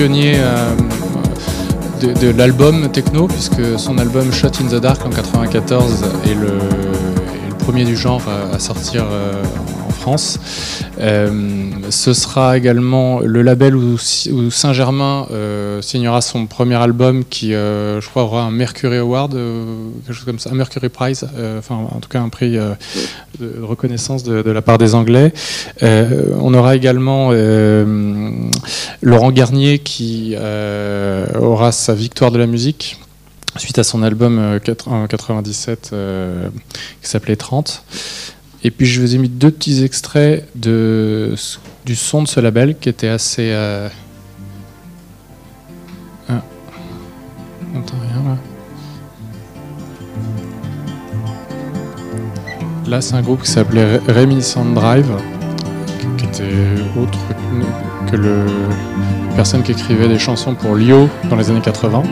Speaker 2: Euh, de, l'album techno, puisque son album Shot in the Dark en 94 est le, est premier du genre à, à sortir euh, en France. Euh, ce sera également le label où, Saint-Germain euh, signera son premier album qui, euh, je crois, aura un Mercury Award, quelque un Mercury Prize, enfin en tout cas un prix de reconnaissance de, la part des Anglais. On aura également Laurent Garnier qui aura sa victoire de la musique suite à son album en 97 qui s'appelait 30. Et puis je vous ai mis deux petits extraits de, du son de ce label qui était assez... euh, ah. On rien là. Là c'est un groupe qui s'appelait Re- Reminiscent Drive, qui était autre que le personne qui écrivait des chansons pour Lio dans les années 80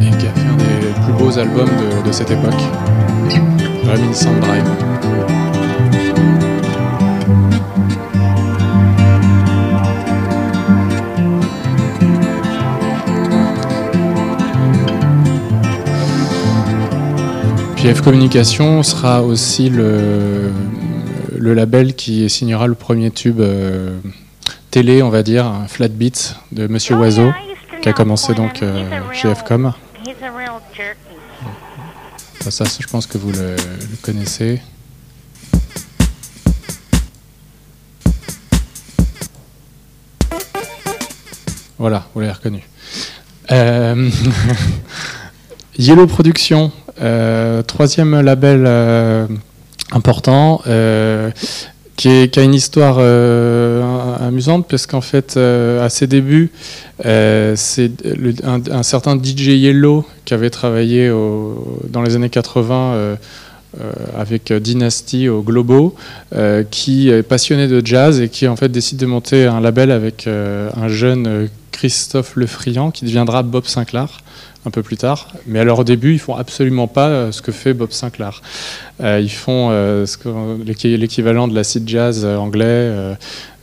Speaker 2: et qui a fait un des plus beaux albums de, de cette époque, Reminiscent Drive. Puis F Communication sera aussi le, le label qui signera le premier tube euh, télé, on va dire, un flat beat de Monsieur Oiseau, qui a commencé donc euh, chez FCOM. Ça, je pense que vous le, connaissez. Voilà, vous l'avez reconnu. Euh, Yellow Production, euh, troisième label euh, important, qui, a une histoire amusante, parce qu'en fait, euh, à ses débuts, euh, c'est un, certain DJ Yellow qui avait travaillé dans les années 80 euh, avec Dynasty au Globo, qui est passionné de jazz et qui en fait décide de monter un label avec un jeune Christophe Lefriand qui deviendra Bob Sinclair un peu plus tard. Mais alors au début, ils font absolument pas euh, ce que fait Bob Sinclair. Euh, ils font euh, l'équivalent de l'acid jazz anglais, euh,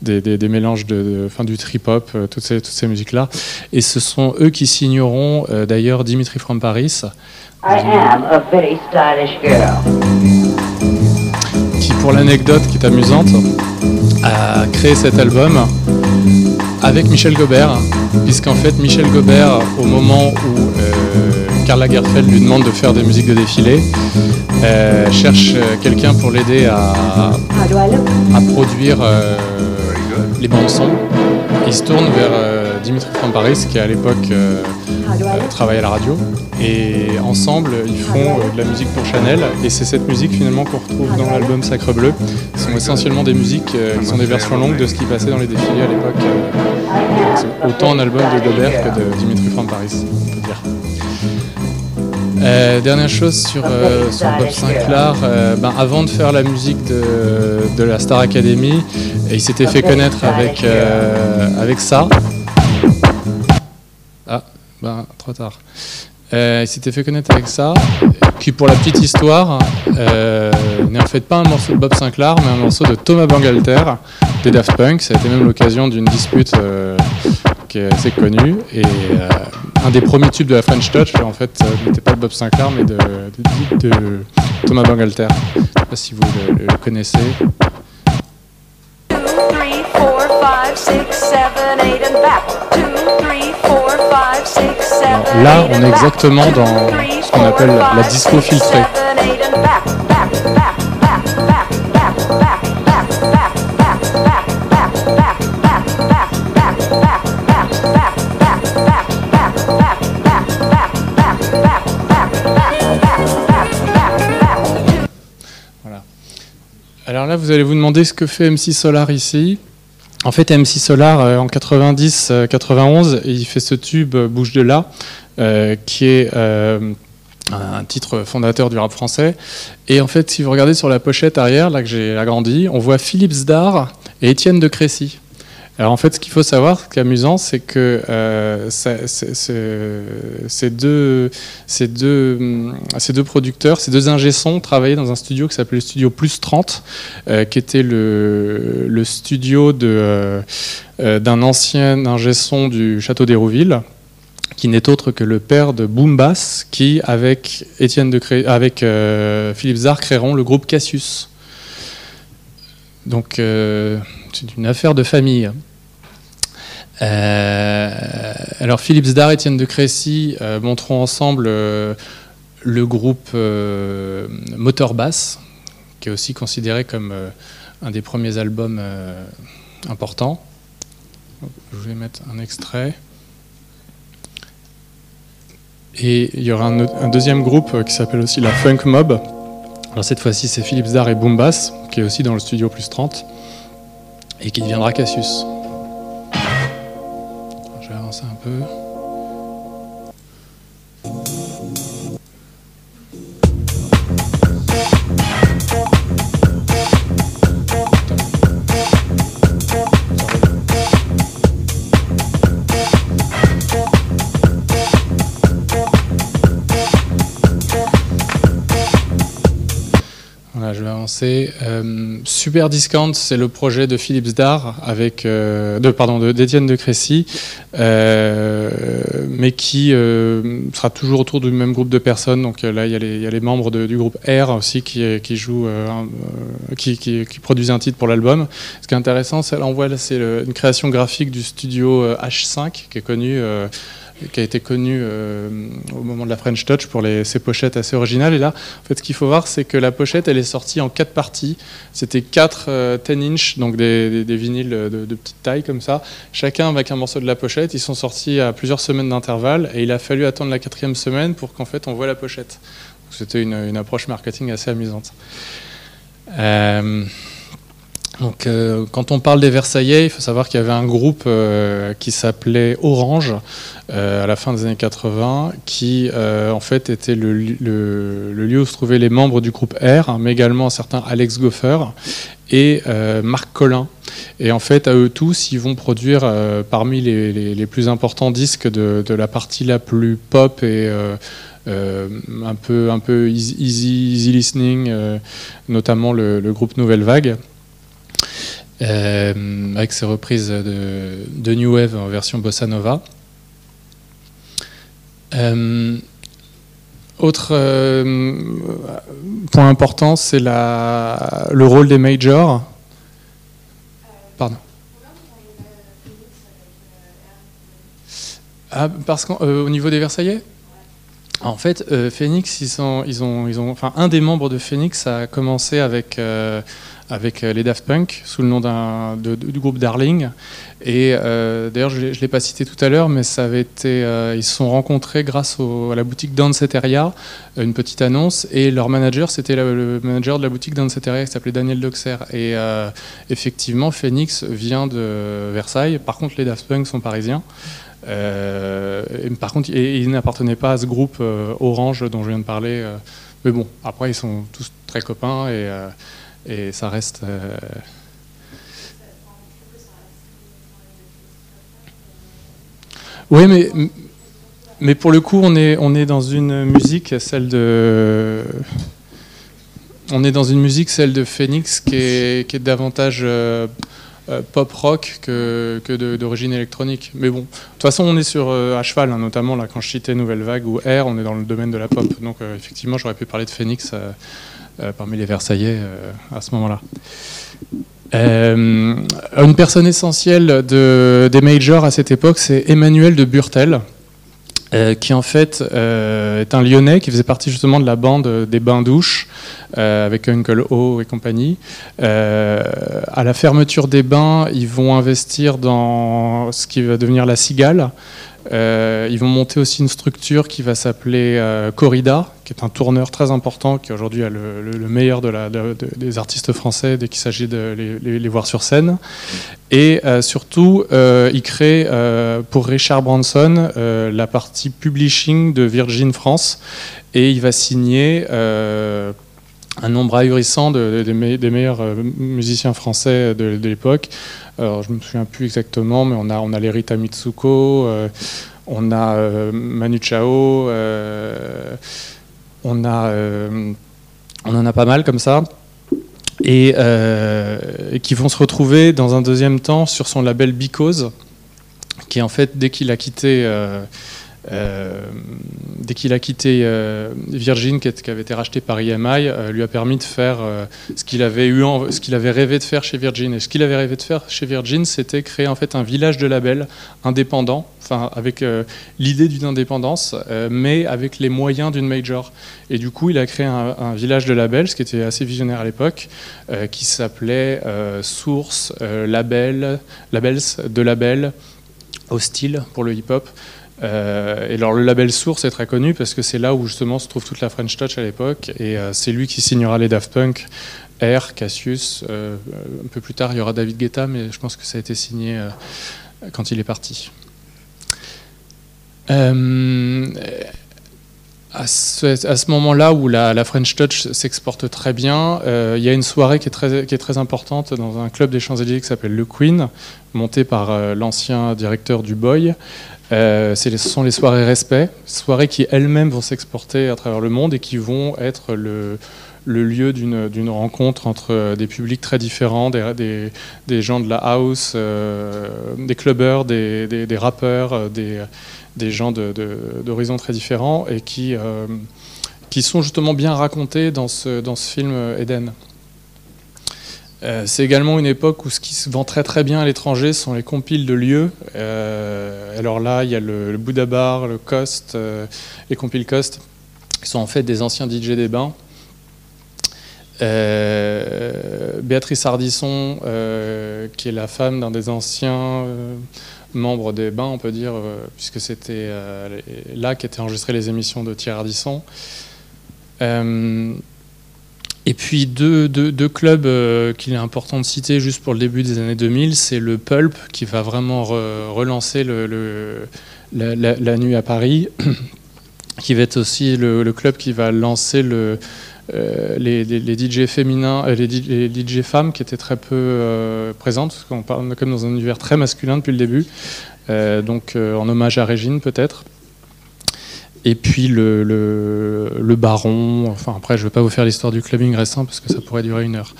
Speaker 2: des, des- des mélanges de, de- enfin, du trip-hop, euh, toutes ces, toutes ces musiques-là. Et ce sont eux qui signeront d'ailleurs Dimitri from Paris,
Speaker 5: I am a very stylish girl.
Speaker 2: qui pour l'anecdote qui est amusante, a créé cet album avec Michel Gobert, puisqu'en fait Michel Gobert, au moment où euh, Karl Lagerfeld lui demande de faire des musiques de défilé, euh, cherche euh, quelqu'un pour l'aider à, à produire euh, les bandes son. Il se tourne vers euh, Dimitri from Paris, qui à l'époque euh, euh, travaille à la radio. Et ensemble, ils font euh, de la musique pour Chanel. Et c'est cette musique finalement qu'on retrouve dans l'album Sacre Bleu. Ce sont essentiellement des musiques qui sont des versions longues de ce qui passait dans les défilés à l'époque. autant un album de Gobert que de Dimitri from Paris, on peut dire. Euh, dernière chose sur, euh, Bob Sinclair, euh, ben, avant de faire la musique de, la Star Academy, il s'était fait connaître avec, avec ça. Ah, ben, trop tard. Il s'était fait connaître avec ça, qui pour la petite histoire n'est en fait pas un morceau de Bob Sinclair, mais un morceau de Thomas Bangalter des Daft Punk. Ça a été même l'occasion d'une dispute qui est assez connue. Un des premiers tubes de la French Touch, en fait, euh, n'était pas de Bob Sinclair, mais de, Thomas Bangalter. Je ne sais pas si vous le, connaissez. Là, on est exactement dans ce qu'on appelle la disco filtrée. Vous allez vous demander ce que fait MC Solar ici. En fait, MC Solar, euh, en 90-91, il fait ce tube euh, Bouge de là, euh, qui est euh, un titre fondateur du rap français. Et en fait, si vous regardez sur la pochette arrière, là que j'ai agrandi, on voit Philippe Zdar et Étienne de Crécy. Alors en fait, ce qu'il faut savoir, ce qui est amusant, c'est que euh, hum, ces deux producteurs, ces deux ingé-sons travaillaient dans un studio qui s'appelait le studio Plus 30, euh, qui était le, studio euh, d'un ancien ingé-son du château d'Hérouville, qui n'est autre que le père de Boom Bass, qui, avec, Philippe Zar, créeront le groupe Cassius. Donc, c'est une affaire de famille. Euh, alors, Philippe Zdar et Étienne de Crécy euh, monteront ensemble euh, le groupe Motor Bass, qui est aussi considéré comme un des premiers albums importants. Je vais mettre un extrait. Et il y aura un, un deuxième groupe qui s'appelle aussi la Funk Mob. Alors cette fois-ci, c'est Philippe Zdar et Boom Bass, qui est aussi dans le studio plus 30, et qui deviendra Cassius. Je Euh, Super Discount, c'est le projet de Philippe Zdar avec, euh, de, pardon, d'Étienne de Crécy, euh, mais qui sera toujours autour du même groupe de personnes. Donc là, il y a les, membres du groupe R aussi qui, qui qui, produisent un titre pour l'album. Ce qui est intéressant, c'est, là, on voit là, c'est une création graphique du studio euh, H5 qui est connu. Euh, qui a été connu euh, au moment de la French Touch pour ses pochettes assez originales. Et là, en fait, ce qu'il faut voir, c'est que la pochette, elle est sortie en quatre parties. C'était quatre euh, 10 inch, donc des, des- vinyles de, petite taille comme ça, chacun avec un morceau de la pochette. Ils sont sortis à plusieurs semaines d'intervalle et il a fallu attendre la quatrième semaine pour qu'en fait on voit la pochette. C'était une, une approche marketing assez amusante. Euh, donc, euh, quand on parle des Versaillais, il faut savoir qu'il y avait un groupe euh, qui s'appelait Orange euh, à la fin des années 80, qui euh, en fait était le, le- le lieu où se trouvaient les membres du groupe R, hein, mais également un certain Alex Goffer et euh, Marc Collin. Et en fait, à eux tous, ils vont produire euh, parmi les, les- les plus importants disques de, de la partie la plus pop et euh, un peu, un peu easy, easy, easy listening, euh, notamment le, le groupe Nouvelle Vague. Euh, avec ses reprises de, New Wave en version bossa nova. Euh, autre euh, point important, c'est le rôle des majors. Pardon. Ah, parce qu'au niveau des Versaillais? En fait, Phoenix, ils ont, ils ont, un des membres de Phoenix a commencé avec, avec euh, les Daft Punk sous le nom du groupe Darling. Et euh, d'ailleurs, je ne l'ai pas cité tout à l'heure, mais ça avait été, euh, ils se sont rencontrés grâce à la boutique Danceteria, une petite annonce, et leur manager, c'était le manager de la boutique Danceteria qui s'appelait Daniel Doxer. Et effectivement, Phoenix vient de Versailles. Par contre, les Daft Punk sont parisiens. Par contre, ils n'appartenaient pas à ce groupe Orange dont je viens de parler. mais bon, après, ils sont tous très copains et, et ça reste. euh, Oui, mais, mais pour le coup, on est, on est dans une musique, celle de. On est dans une musique, celle de Phoenix, qui est, qui est davantage euh, euh, pop rock que, que d'origine électronique. Mais bon, de toute façon, on est sur euh, à cheval, hein, notamment là, quand je citais Nouvelle Vague ou Air, on est dans le domaine de la pop. Donc effectivement, j'aurais pu parler de Phoenix parmi les Versaillais euh, à ce moment-là. Euh, une personne essentielle de, des majors à cette époque, c'est Emmanuel de Burtel, euh, qui en fait euh, est un Lyonnais qui faisait partie justement de la bande des Bains Douches euh, avec Uncle O et compagnie. Euh, à la fermeture des bains, ils vont investir dans ce qui va devenir la Cigale. Euh, ils vont monter aussi une structure qui va s'appeler euh, Corrida, qui est un tourneur très important, qui aujourd'hui est le, le- le meilleur des artistes français dès qu'il s'agit de les, voir sur scène. Et euh, surtout, euh, il crée pour Richard Branson la partie publishing de Virgin France, et il va signer un nombre ahurissant de- de- des me- des meilleurs musiciens français de l'époque. Alors, je me souviens plus exactement, mais on a, on a les Rita Mitsuko, euh, on a euh, Manu Chao, euh, on, a, on en a pas mal comme ça. Et, et qui vont se retrouver dans un deuxième temps sur son label Because, qui en fait, dès qu'il a quitté, euh, dès qu'il a quitté euh, Virgin, qui, avait été racheté par EMI, euh, lui a permis de faire ce qu'il avait eu, ce qu'il avait rêvé de faire chez Virgin. Et ce qu'il avait rêvé de faire chez Virgin, c'était créer en fait un village de labels indépendant, enfin avec l'idée d'une indépendance, mais avec les moyens d'une major. Et du coup, il a créé un, village de labels, ce qui était assez visionnaire à l'époque, qui s'appelait Source, Label, Labels, de labels, Hostile pour le hip-hop. Euh, et alors le label Source est très connu parce que c'est là où justement se trouve toute la French Touch à l'époque et euh, c'est lui qui signera les Daft Punk, Air, Cassius. euh, un peu plus tard il y aura David Guetta mais je pense que ça a été signé quand il est parti. À ce, moment-là où la, French Touch s'exporte très bien, il y a une soirée qui est très, importante dans un club des Champs-Élysées qui s'appelle Le Queen, monté par l'ancien directeur du Boy. Euh, ce sont les soirées respect, soirées qui elles-mêmes vont s'exporter à travers le monde et qui vont être le, lieu d'une rencontre entre des publics très différents, des, gens de la house, euh, des clubbers, des, rappeurs, euh, des, gens d'horizons très différents et qui, sont justement bien racontés dans ce, dans ce film Eden. Euh, c'est également une époque où ce qui se vend très très bien à l'étranger sont les compiles de lieux. Euh, alors là, il y a le, le Buddha Bar, le Cost, euh, les compiles Cost, qui sont en fait des anciens DJ des bains. Béatrice Ardisson, qui est la femme d'un des anciens membres des bains, on peut dire, puisque c'était là qu'étaient enregistrées les émissions de Thierry Ardisson. Et puis deux, clubs euh, qu'il est important de citer juste pour le début des années 2000, c'est le Pulp qui va vraiment re- relancer la, nuit à Paris, qui va être aussi le, club qui va lancer euh, les, DJ féminins, euh, les, DJ femmes qui étaient très peu présentes, parce qu'on parle comme dans un univers très masculin depuis le début, donc en hommage à Régine peut-être. Et puis le, le, baron, enfin après je ne vais pas vous faire l'histoire du clubbing récent parce que ça pourrait durer une heure.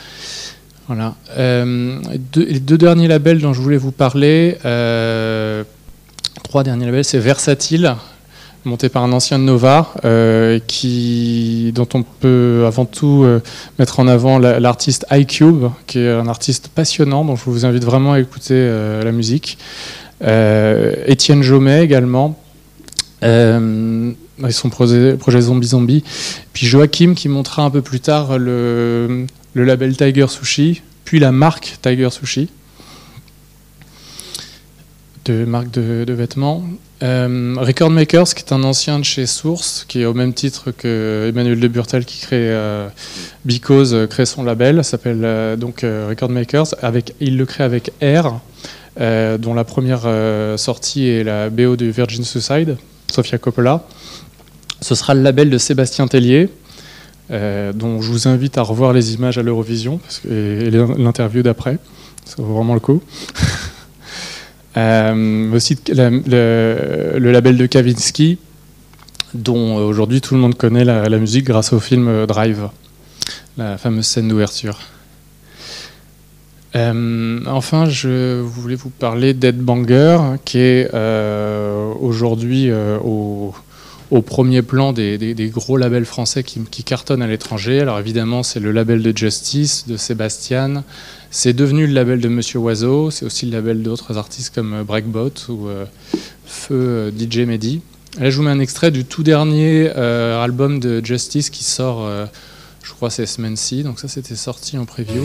Speaker 2: Voilà. Euh, les deux derniers labels dont je voulais vous parler, euh, trois derniers labels, c'est Versatile, monté par un ancien de Nova, euh, qui, dont on peut avant tout mettre en avant la- l'artiste iCube, qui est un artiste passionnant, dont je vous invite vraiment à écouter la musique. Étienne Jomet également, euh, son projet, projet Zombie Zombie. Puis Joachim qui montrera un peu plus tard le, label Tiger Sushi, puis la marque Tiger Sushi, de marque de, vêtements. Euh, Record Makers, qui est un ancien de chez Source, qui est au même titre que Emmanuel de Burtel qui crée euh, Because, euh, crée son label, s'appelle euh, donc Record Makers. Avec, il le crée avec R, dont la première sortie est la BO de Virgin Suicide, Sofia Coppola. Ce sera le label de Sébastien Tellier, euh, dont je vous invite à revoir les images à l'Eurovision et, l'interview d'après. Ça vaut vraiment le coup. Euh, aussi le, label de Kavinsky, dont euh, aujourd'hui tout le monde connaît la, musique grâce au film Drive, la fameuse scène d'ouverture. Euh, enfin, je voulais vous parler d'Ed Banger, qui est euh, aujourd'hui euh, au, premier plan des, gros labels français qui, qui cartonnent à l'étranger. Alors évidemment, c'est le label de Justice, de Sébastien. C'est devenu le label de Monsieur Oiseau. C'est aussi le label d'autres artistes comme Breakbot ou Feu DJ Mehdi. Là, je vous mets un extrait du tout dernier album de Justice qui sort, je crois, ces semaines-ci. Donc ça, c'était sorti en preview.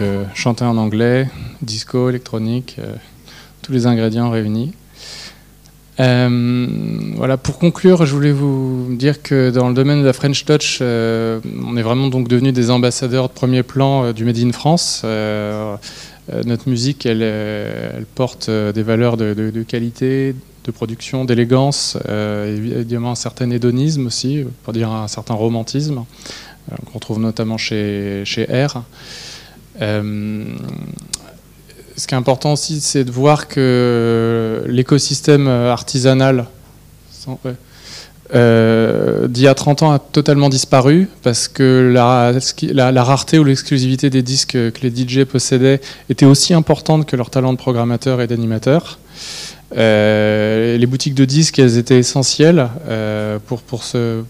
Speaker 2: Euh, chanter en anglais, disco, électronique, euh, tous les ingrédients réunis. Euh, voilà, pour conclure, je voulais vous dire que dans le domaine de la French Touch, on est vraiment donc devenus des ambassadeurs de premier plan du Made in France. Notre musique, elle, porte des valeurs de, qualité, de production, d'élégance, évidemment un certain hédonisme aussi, pour dire un certain romantisme, qu'on trouve notamment chez, chez R. Euh, ce qui est important aussi, c'est de voir que l'écosystème artisanal euh, d'il y a 30 ans a totalement disparu parce que la, rareté ou l'exclusivité des disques que les DJ possédaient était aussi importante que leur talent de programmateur et d'animateur. Euh, les boutiques de disques, elles étaient essentielles pour, se,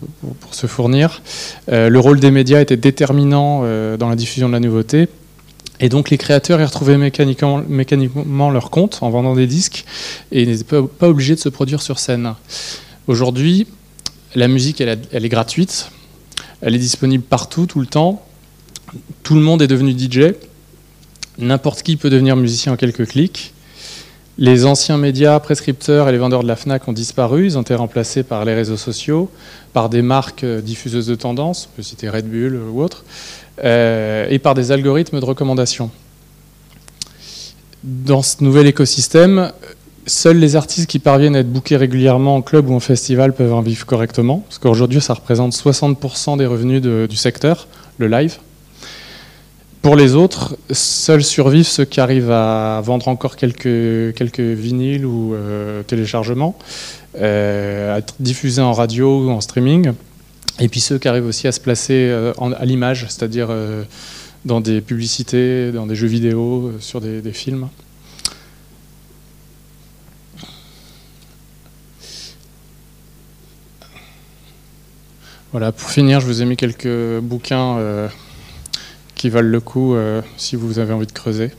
Speaker 2: fournir. Le rôle des médias était déterminant dans la diffusion de la nouveauté. Et donc les créateurs y retrouvaient mécaniquement, leur compte en vendant des disques et n'étaient pas, obligés de se produire sur scène. Aujourd'hui, la musique, elle, est gratuite, elle est disponible partout, tout le temps. Tout le monde est devenu DJ. N'importe qui peut devenir musicien en quelques clics. Les anciens médias, prescripteurs et les vendeurs de la FNAC ont disparu. Ils ont été remplacés par les réseaux sociaux, par des marques euh, diffuseuses de tendances, on peut citer Red Bull ou autres, euh, et par des algorithmes de recommandation. Dans ce nouvel écosystème, seuls les artistes qui parviennent à être bookés régulièrement en club ou en festival peuvent en vivre correctement, parce qu'aujourd'hui, ça représente 60% des revenus du secteur, le live. Pour les autres, seuls survivent ceux qui arrivent à vendre encore quelques, quelques vinyles ou euh, téléchargements, euh, à être diffusés en radio ou en streaming, et puis ceux qui arrivent aussi à se placer euh, à l'image, c'est-à-dire euh, dans des publicités, dans des jeux vidéo, euh, sur des, films. Voilà, pour finir, je vous ai mis quelques bouquins qui valent le coup si vous avez envie de creuser.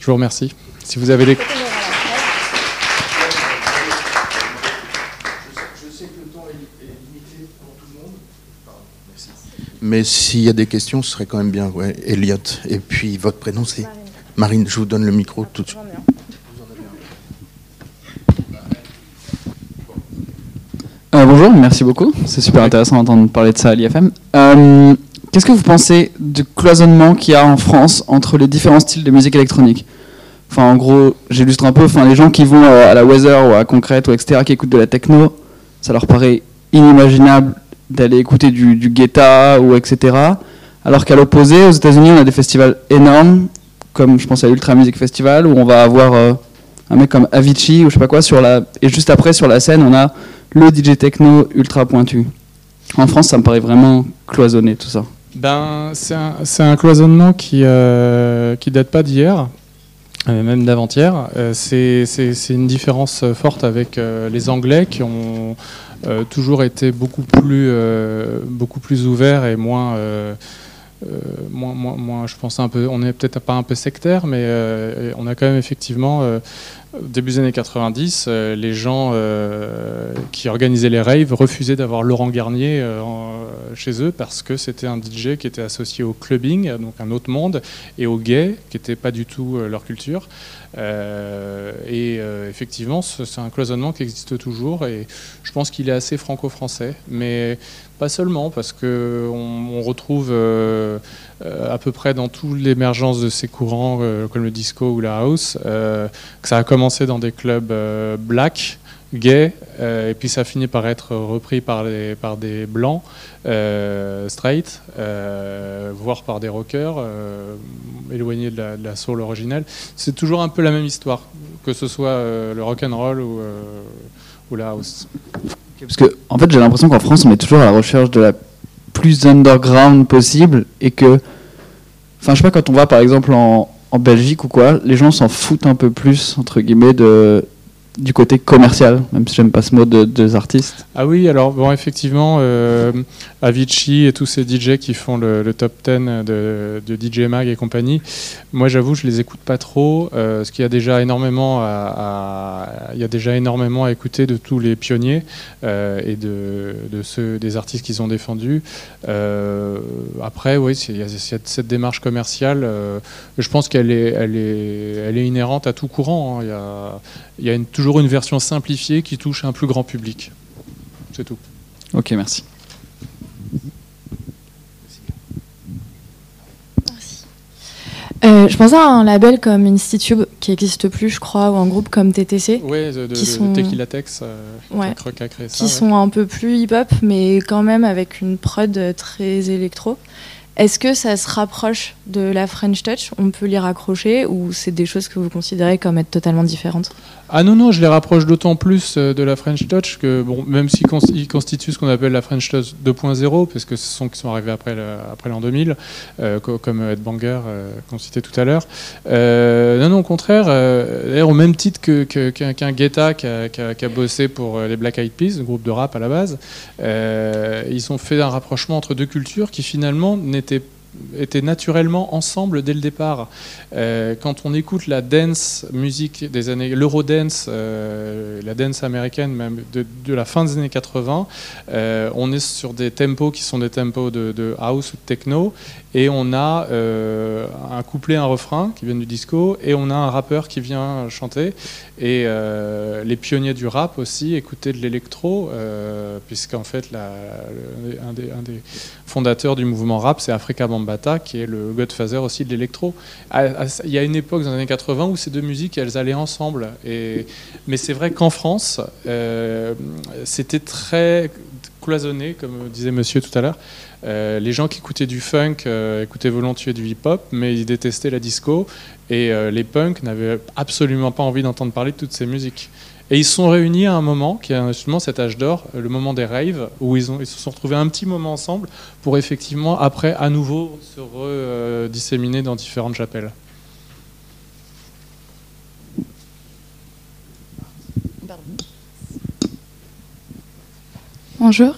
Speaker 2: Je vous remercie. Si vous avez les...
Speaker 1: Mais s'il y a des questions, ce serait quand même bien. Ouais, Elliot. Et puis votre prénom, c'est Marine. Je vous donne le micro tout de suite.
Speaker 6: Euh, bonjour, merci beaucoup. C'est super intéressant d'entendre parler de ça à l'IFM. Euh, Qu'est-ce que vous pensez du cloisonnement qu'il y a en France entre les différents styles de musique électronique? Enfin, en gros, j'illustre un peu. Enfin, les gens qui vont euh, à la Weather ou à Concrete ou etc., qui écoutent de la techno, ça leur paraît inimaginable d'aller écouter du, du Guetta ou etc. Alors qu'à l'opposé, aux États-Unis, on a des festivals énormes, comme je pense à l'Ultra Music Festival, où on va avoir euh, un mec comme Avicii ou je sais pas quoi sur la. Et juste après, sur la scène, on a le DJ techno ultra pointu. En France, ça me paraît vraiment cloisonné tout ça.
Speaker 2: Ben, c'est un, un cloisonnement qui euh, qui date pas d'hier, euh, même d'avant-hier. Euh, c'est une différence euh, forte avec euh, les Anglais qui ont euh, toujours été beaucoup plus euh, beaucoup plus ouverts et moins euh, euh, moins, moins, moins, je pense un peu, on est peut-être pas un peu sectaire, mais euh, on a quand même effectivement, euh, début des années 90, euh, les gens euh, qui organisaient les raves refusaient d'avoir Laurent Garnier euh, chez eux parce que c'était un DJ qui était associé au clubbing, donc un autre monde, et aux gays, qui n'était pas du tout leur culture. Et effectivement, ce- c'est un cloisonnement qui existe toujours, et je pense qu'il est assez franco-français, mais pas seulement, parce que on, on retrouve euh, euh, à peu près dans toute l'émergence de ces courants euh, comme le disco ou la house, que ça a commencé dans des clubs black, euh, et puis ça finit par être repris par, des blancs, straight, voire par des rockers, éloignés de la, de soul originelle. C'est toujours un peu la même histoire, que ce soit le rock and roll ou la house.
Speaker 6: Parce que, en fait, j'ai l'impression qu'en France, on est toujours à la recherche de la plus underground possible et que, enfin, je sais pas, quand on va par exemple en, en Belgique ou quoi, les gens s'en foutent un peu plus, entre guillemets, de, du côté commercial, même si j'aime pas ce mot de, des artistes.
Speaker 2: Ah oui, alors bon, effectivement, euh, Avicii et tous ces DJ qui font le, top 10 de, DJ Mag et compagnie, moi j'avoue, je les écoute pas trop, euh, parce qu'il y a déjà énormément à, il y a déjà énormément à écouter de tous les pionniers euh, et de, ceux des artistes qu'ils ont défendus. Euh, après, oui, il y a cette, démarche commerciale. je pense qu'elle est, elle est, elle est inhérente à tout courant. hein. Il y a, il y a une, toujours toujours une version simplifiée qui touche un plus grand public. C'est tout.
Speaker 6: Ok, merci.
Speaker 7: Euh, je pensais à un label comme Institube qui n'existe plus, je crois, ou un groupe comme TTC,
Speaker 2: Ouais, de,
Speaker 7: Qui
Speaker 2: de
Speaker 7: sont-
Speaker 2: Tequila Tex, euh,
Speaker 7: Ouais.
Speaker 2: qui a- créé ça.
Speaker 7: qui
Speaker 2: ouais.
Speaker 7: sont un peu plus hip-hop, mais quand même avec une prod très électro. Est-ce que ça se rapproche de la French Touch? On peut l'y raccrocher ou c'est des choses que vous considérez comme être totalement différentes?
Speaker 2: Ah non, non, je les rapproche d'autant plus euh, de la French Touch que, bon, même s'ils cons- ils constituent ce qu'on appelle la French Touch 2.0, parce que ce sont qui sont arrivés après l'an 2000, euh, co- comme Ed Banger euh, qu'on citait tout à l'heure. Euh, non, non, au contraire, d'ailleurs, au même titre que- que- qu'un qu'un Guetta qui a, bossé pour les Black Eyed Peas, le groupe de rap à la base, ils ont fait un rapprochement entre deux cultures qui finalement n'étaient étaient naturellement ensemble dès le départ. Euh, quand on écoute la dance musique des années, l'eurodance, euh, la dance américaine même de, la fin des années 80, euh, on est sur des tempos qui sont des tempos de house ou de techno, et on a euh, un couplet, un refrain qui viennent du disco, et on a un rappeur qui vient chanter. Et euh, les pionniers du rap aussi écoutaient de l'électro, euh, puisqu'en fait un, des, fondateurs du mouvement rap, c'est Afrika Bambaataa, qui est le godfather aussi de l'électro. Il y a une époque dans les années 80 où ces deux musiques, elles allaient ensemble. Mais c'est vrai qu'en France, c'était très cloisonné, comme disait monsieur tout à l'heure. Euh, les gens qui écoutaient du funk euh, écoutaient volontiers du hip-hop, mais ils détestaient la disco. Et euh, les punks n'avaient absolument pas envie d'entendre parler de toutes ces musiques. Et ils se sont réunis à un moment, qui est justement cet âge d'or, le moment des raves, où ils, ont, ils se sont retrouvés un petit moment ensemble pour effectivement, après, à nouveau, se redisséminer dans différentes chapelles.
Speaker 8: Bonjour.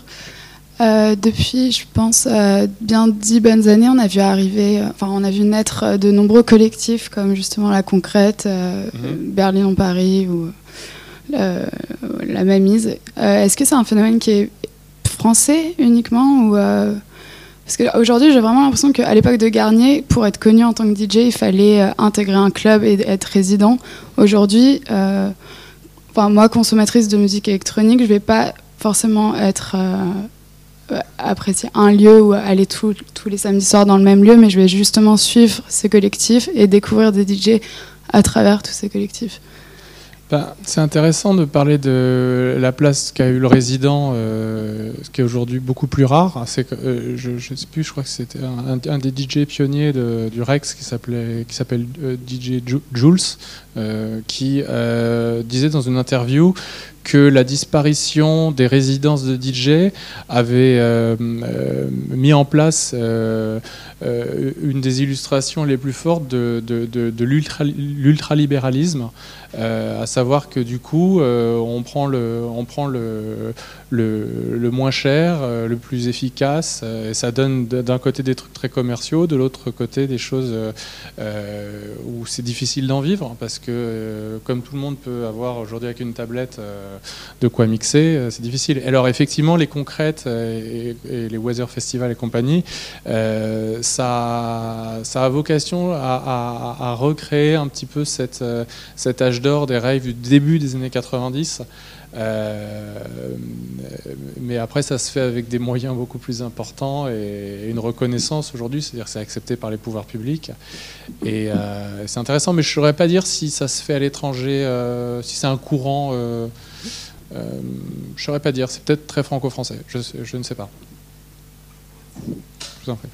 Speaker 8: Euh, depuis, je pense, euh, bien dix bonnes années, on a vu arriver, euh, enfin, on a vu naître de nombreux collectifs comme justement la Concrète,
Speaker 2: Mhm.
Speaker 8: Berlin en Paris ou la Mamise. Est-ce que c'est un phénomène qui est français uniquement ou parce qu'aujourd'hui, j'ai vraiment l'impression qu'à l'époque de Garnier, pour être connu en tant que DJ, il fallait euh, intégrer un club et être résident. Aujourd'hui, euh, moi, consommatrice de musique électronique, je vais pas forcément être euh, apprécier un lieu ou aller tous tous les samedis soirs dans le même lieu, mais je vais justement suivre ces collectifs et découvrir des DJ à travers tous ces collectifs.
Speaker 2: Ben, c'est intéressant de parler de la place qu'a eu le résident, euh, ce qui est aujourd'hui beaucoup plus rare. C'est euh, je ne sais plus, je crois que c'était un, des DJ pionniers du Rex qui s'appelait qui s'appelle euh, DJ Ju- Jules, qui disait dans une interview que la disparition des résidences de DJ avait mis en place une des illustrations les plus fortes de, l'ultra- l'ultralibéralisme, à savoir que du coup, euh, on prend le, on prend le, le, moins cher, euh, le plus efficace, euh, et ça donne d'un côté des trucs très commerciaux, de l'autre côté des choses euh, où c'est difficile d'en vivre, parce que comme tout le monde peut avoir aujourd'hui avec une tablette de quoi mixer, c'est difficile. Alors effectivement, les concrètes et, les Weather Festival et compagnie, ça, a vocation à, recréer un petit peu cette, cet âge d'or des raves du début des années 90. Euh, mais après, ça se fait avec des moyens beaucoup plus importants et une reconnaissance aujourd'hui, c'est-à-dire que c'est accepté par les pouvoirs publics. Et euh, c'est intéressant, mais je ne saurais pas dire si ça se fait à l'étranger, euh, si c'est un courant. je ne saurais pas dire, c'est peut-être très franco-français, je, je ne sais pas. Je vous en prie.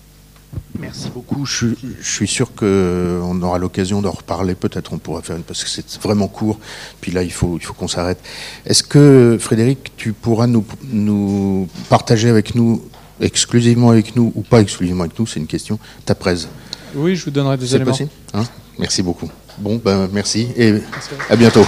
Speaker 1: Merci beaucoup. Je, suis- je suis sûr qu'on aura l'occasion d'en reparler. Peut-être on pourra faire une parce que c'est vraiment court. Puis là, il faut, il faut qu'on s'arrête. Est-ce que Frédéric, tu pourras nous, nous partager avec nous, exclusivement avec nous ou pas exclusivement avec nous, c'est une question, ta presse?
Speaker 2: Oui, je vous donnerai des
Speaker 1: C'est
Speaker 2: éléments.
Speaker 1: possible Hein? Merci beaucoup. Bon, ben merci et à bientôt.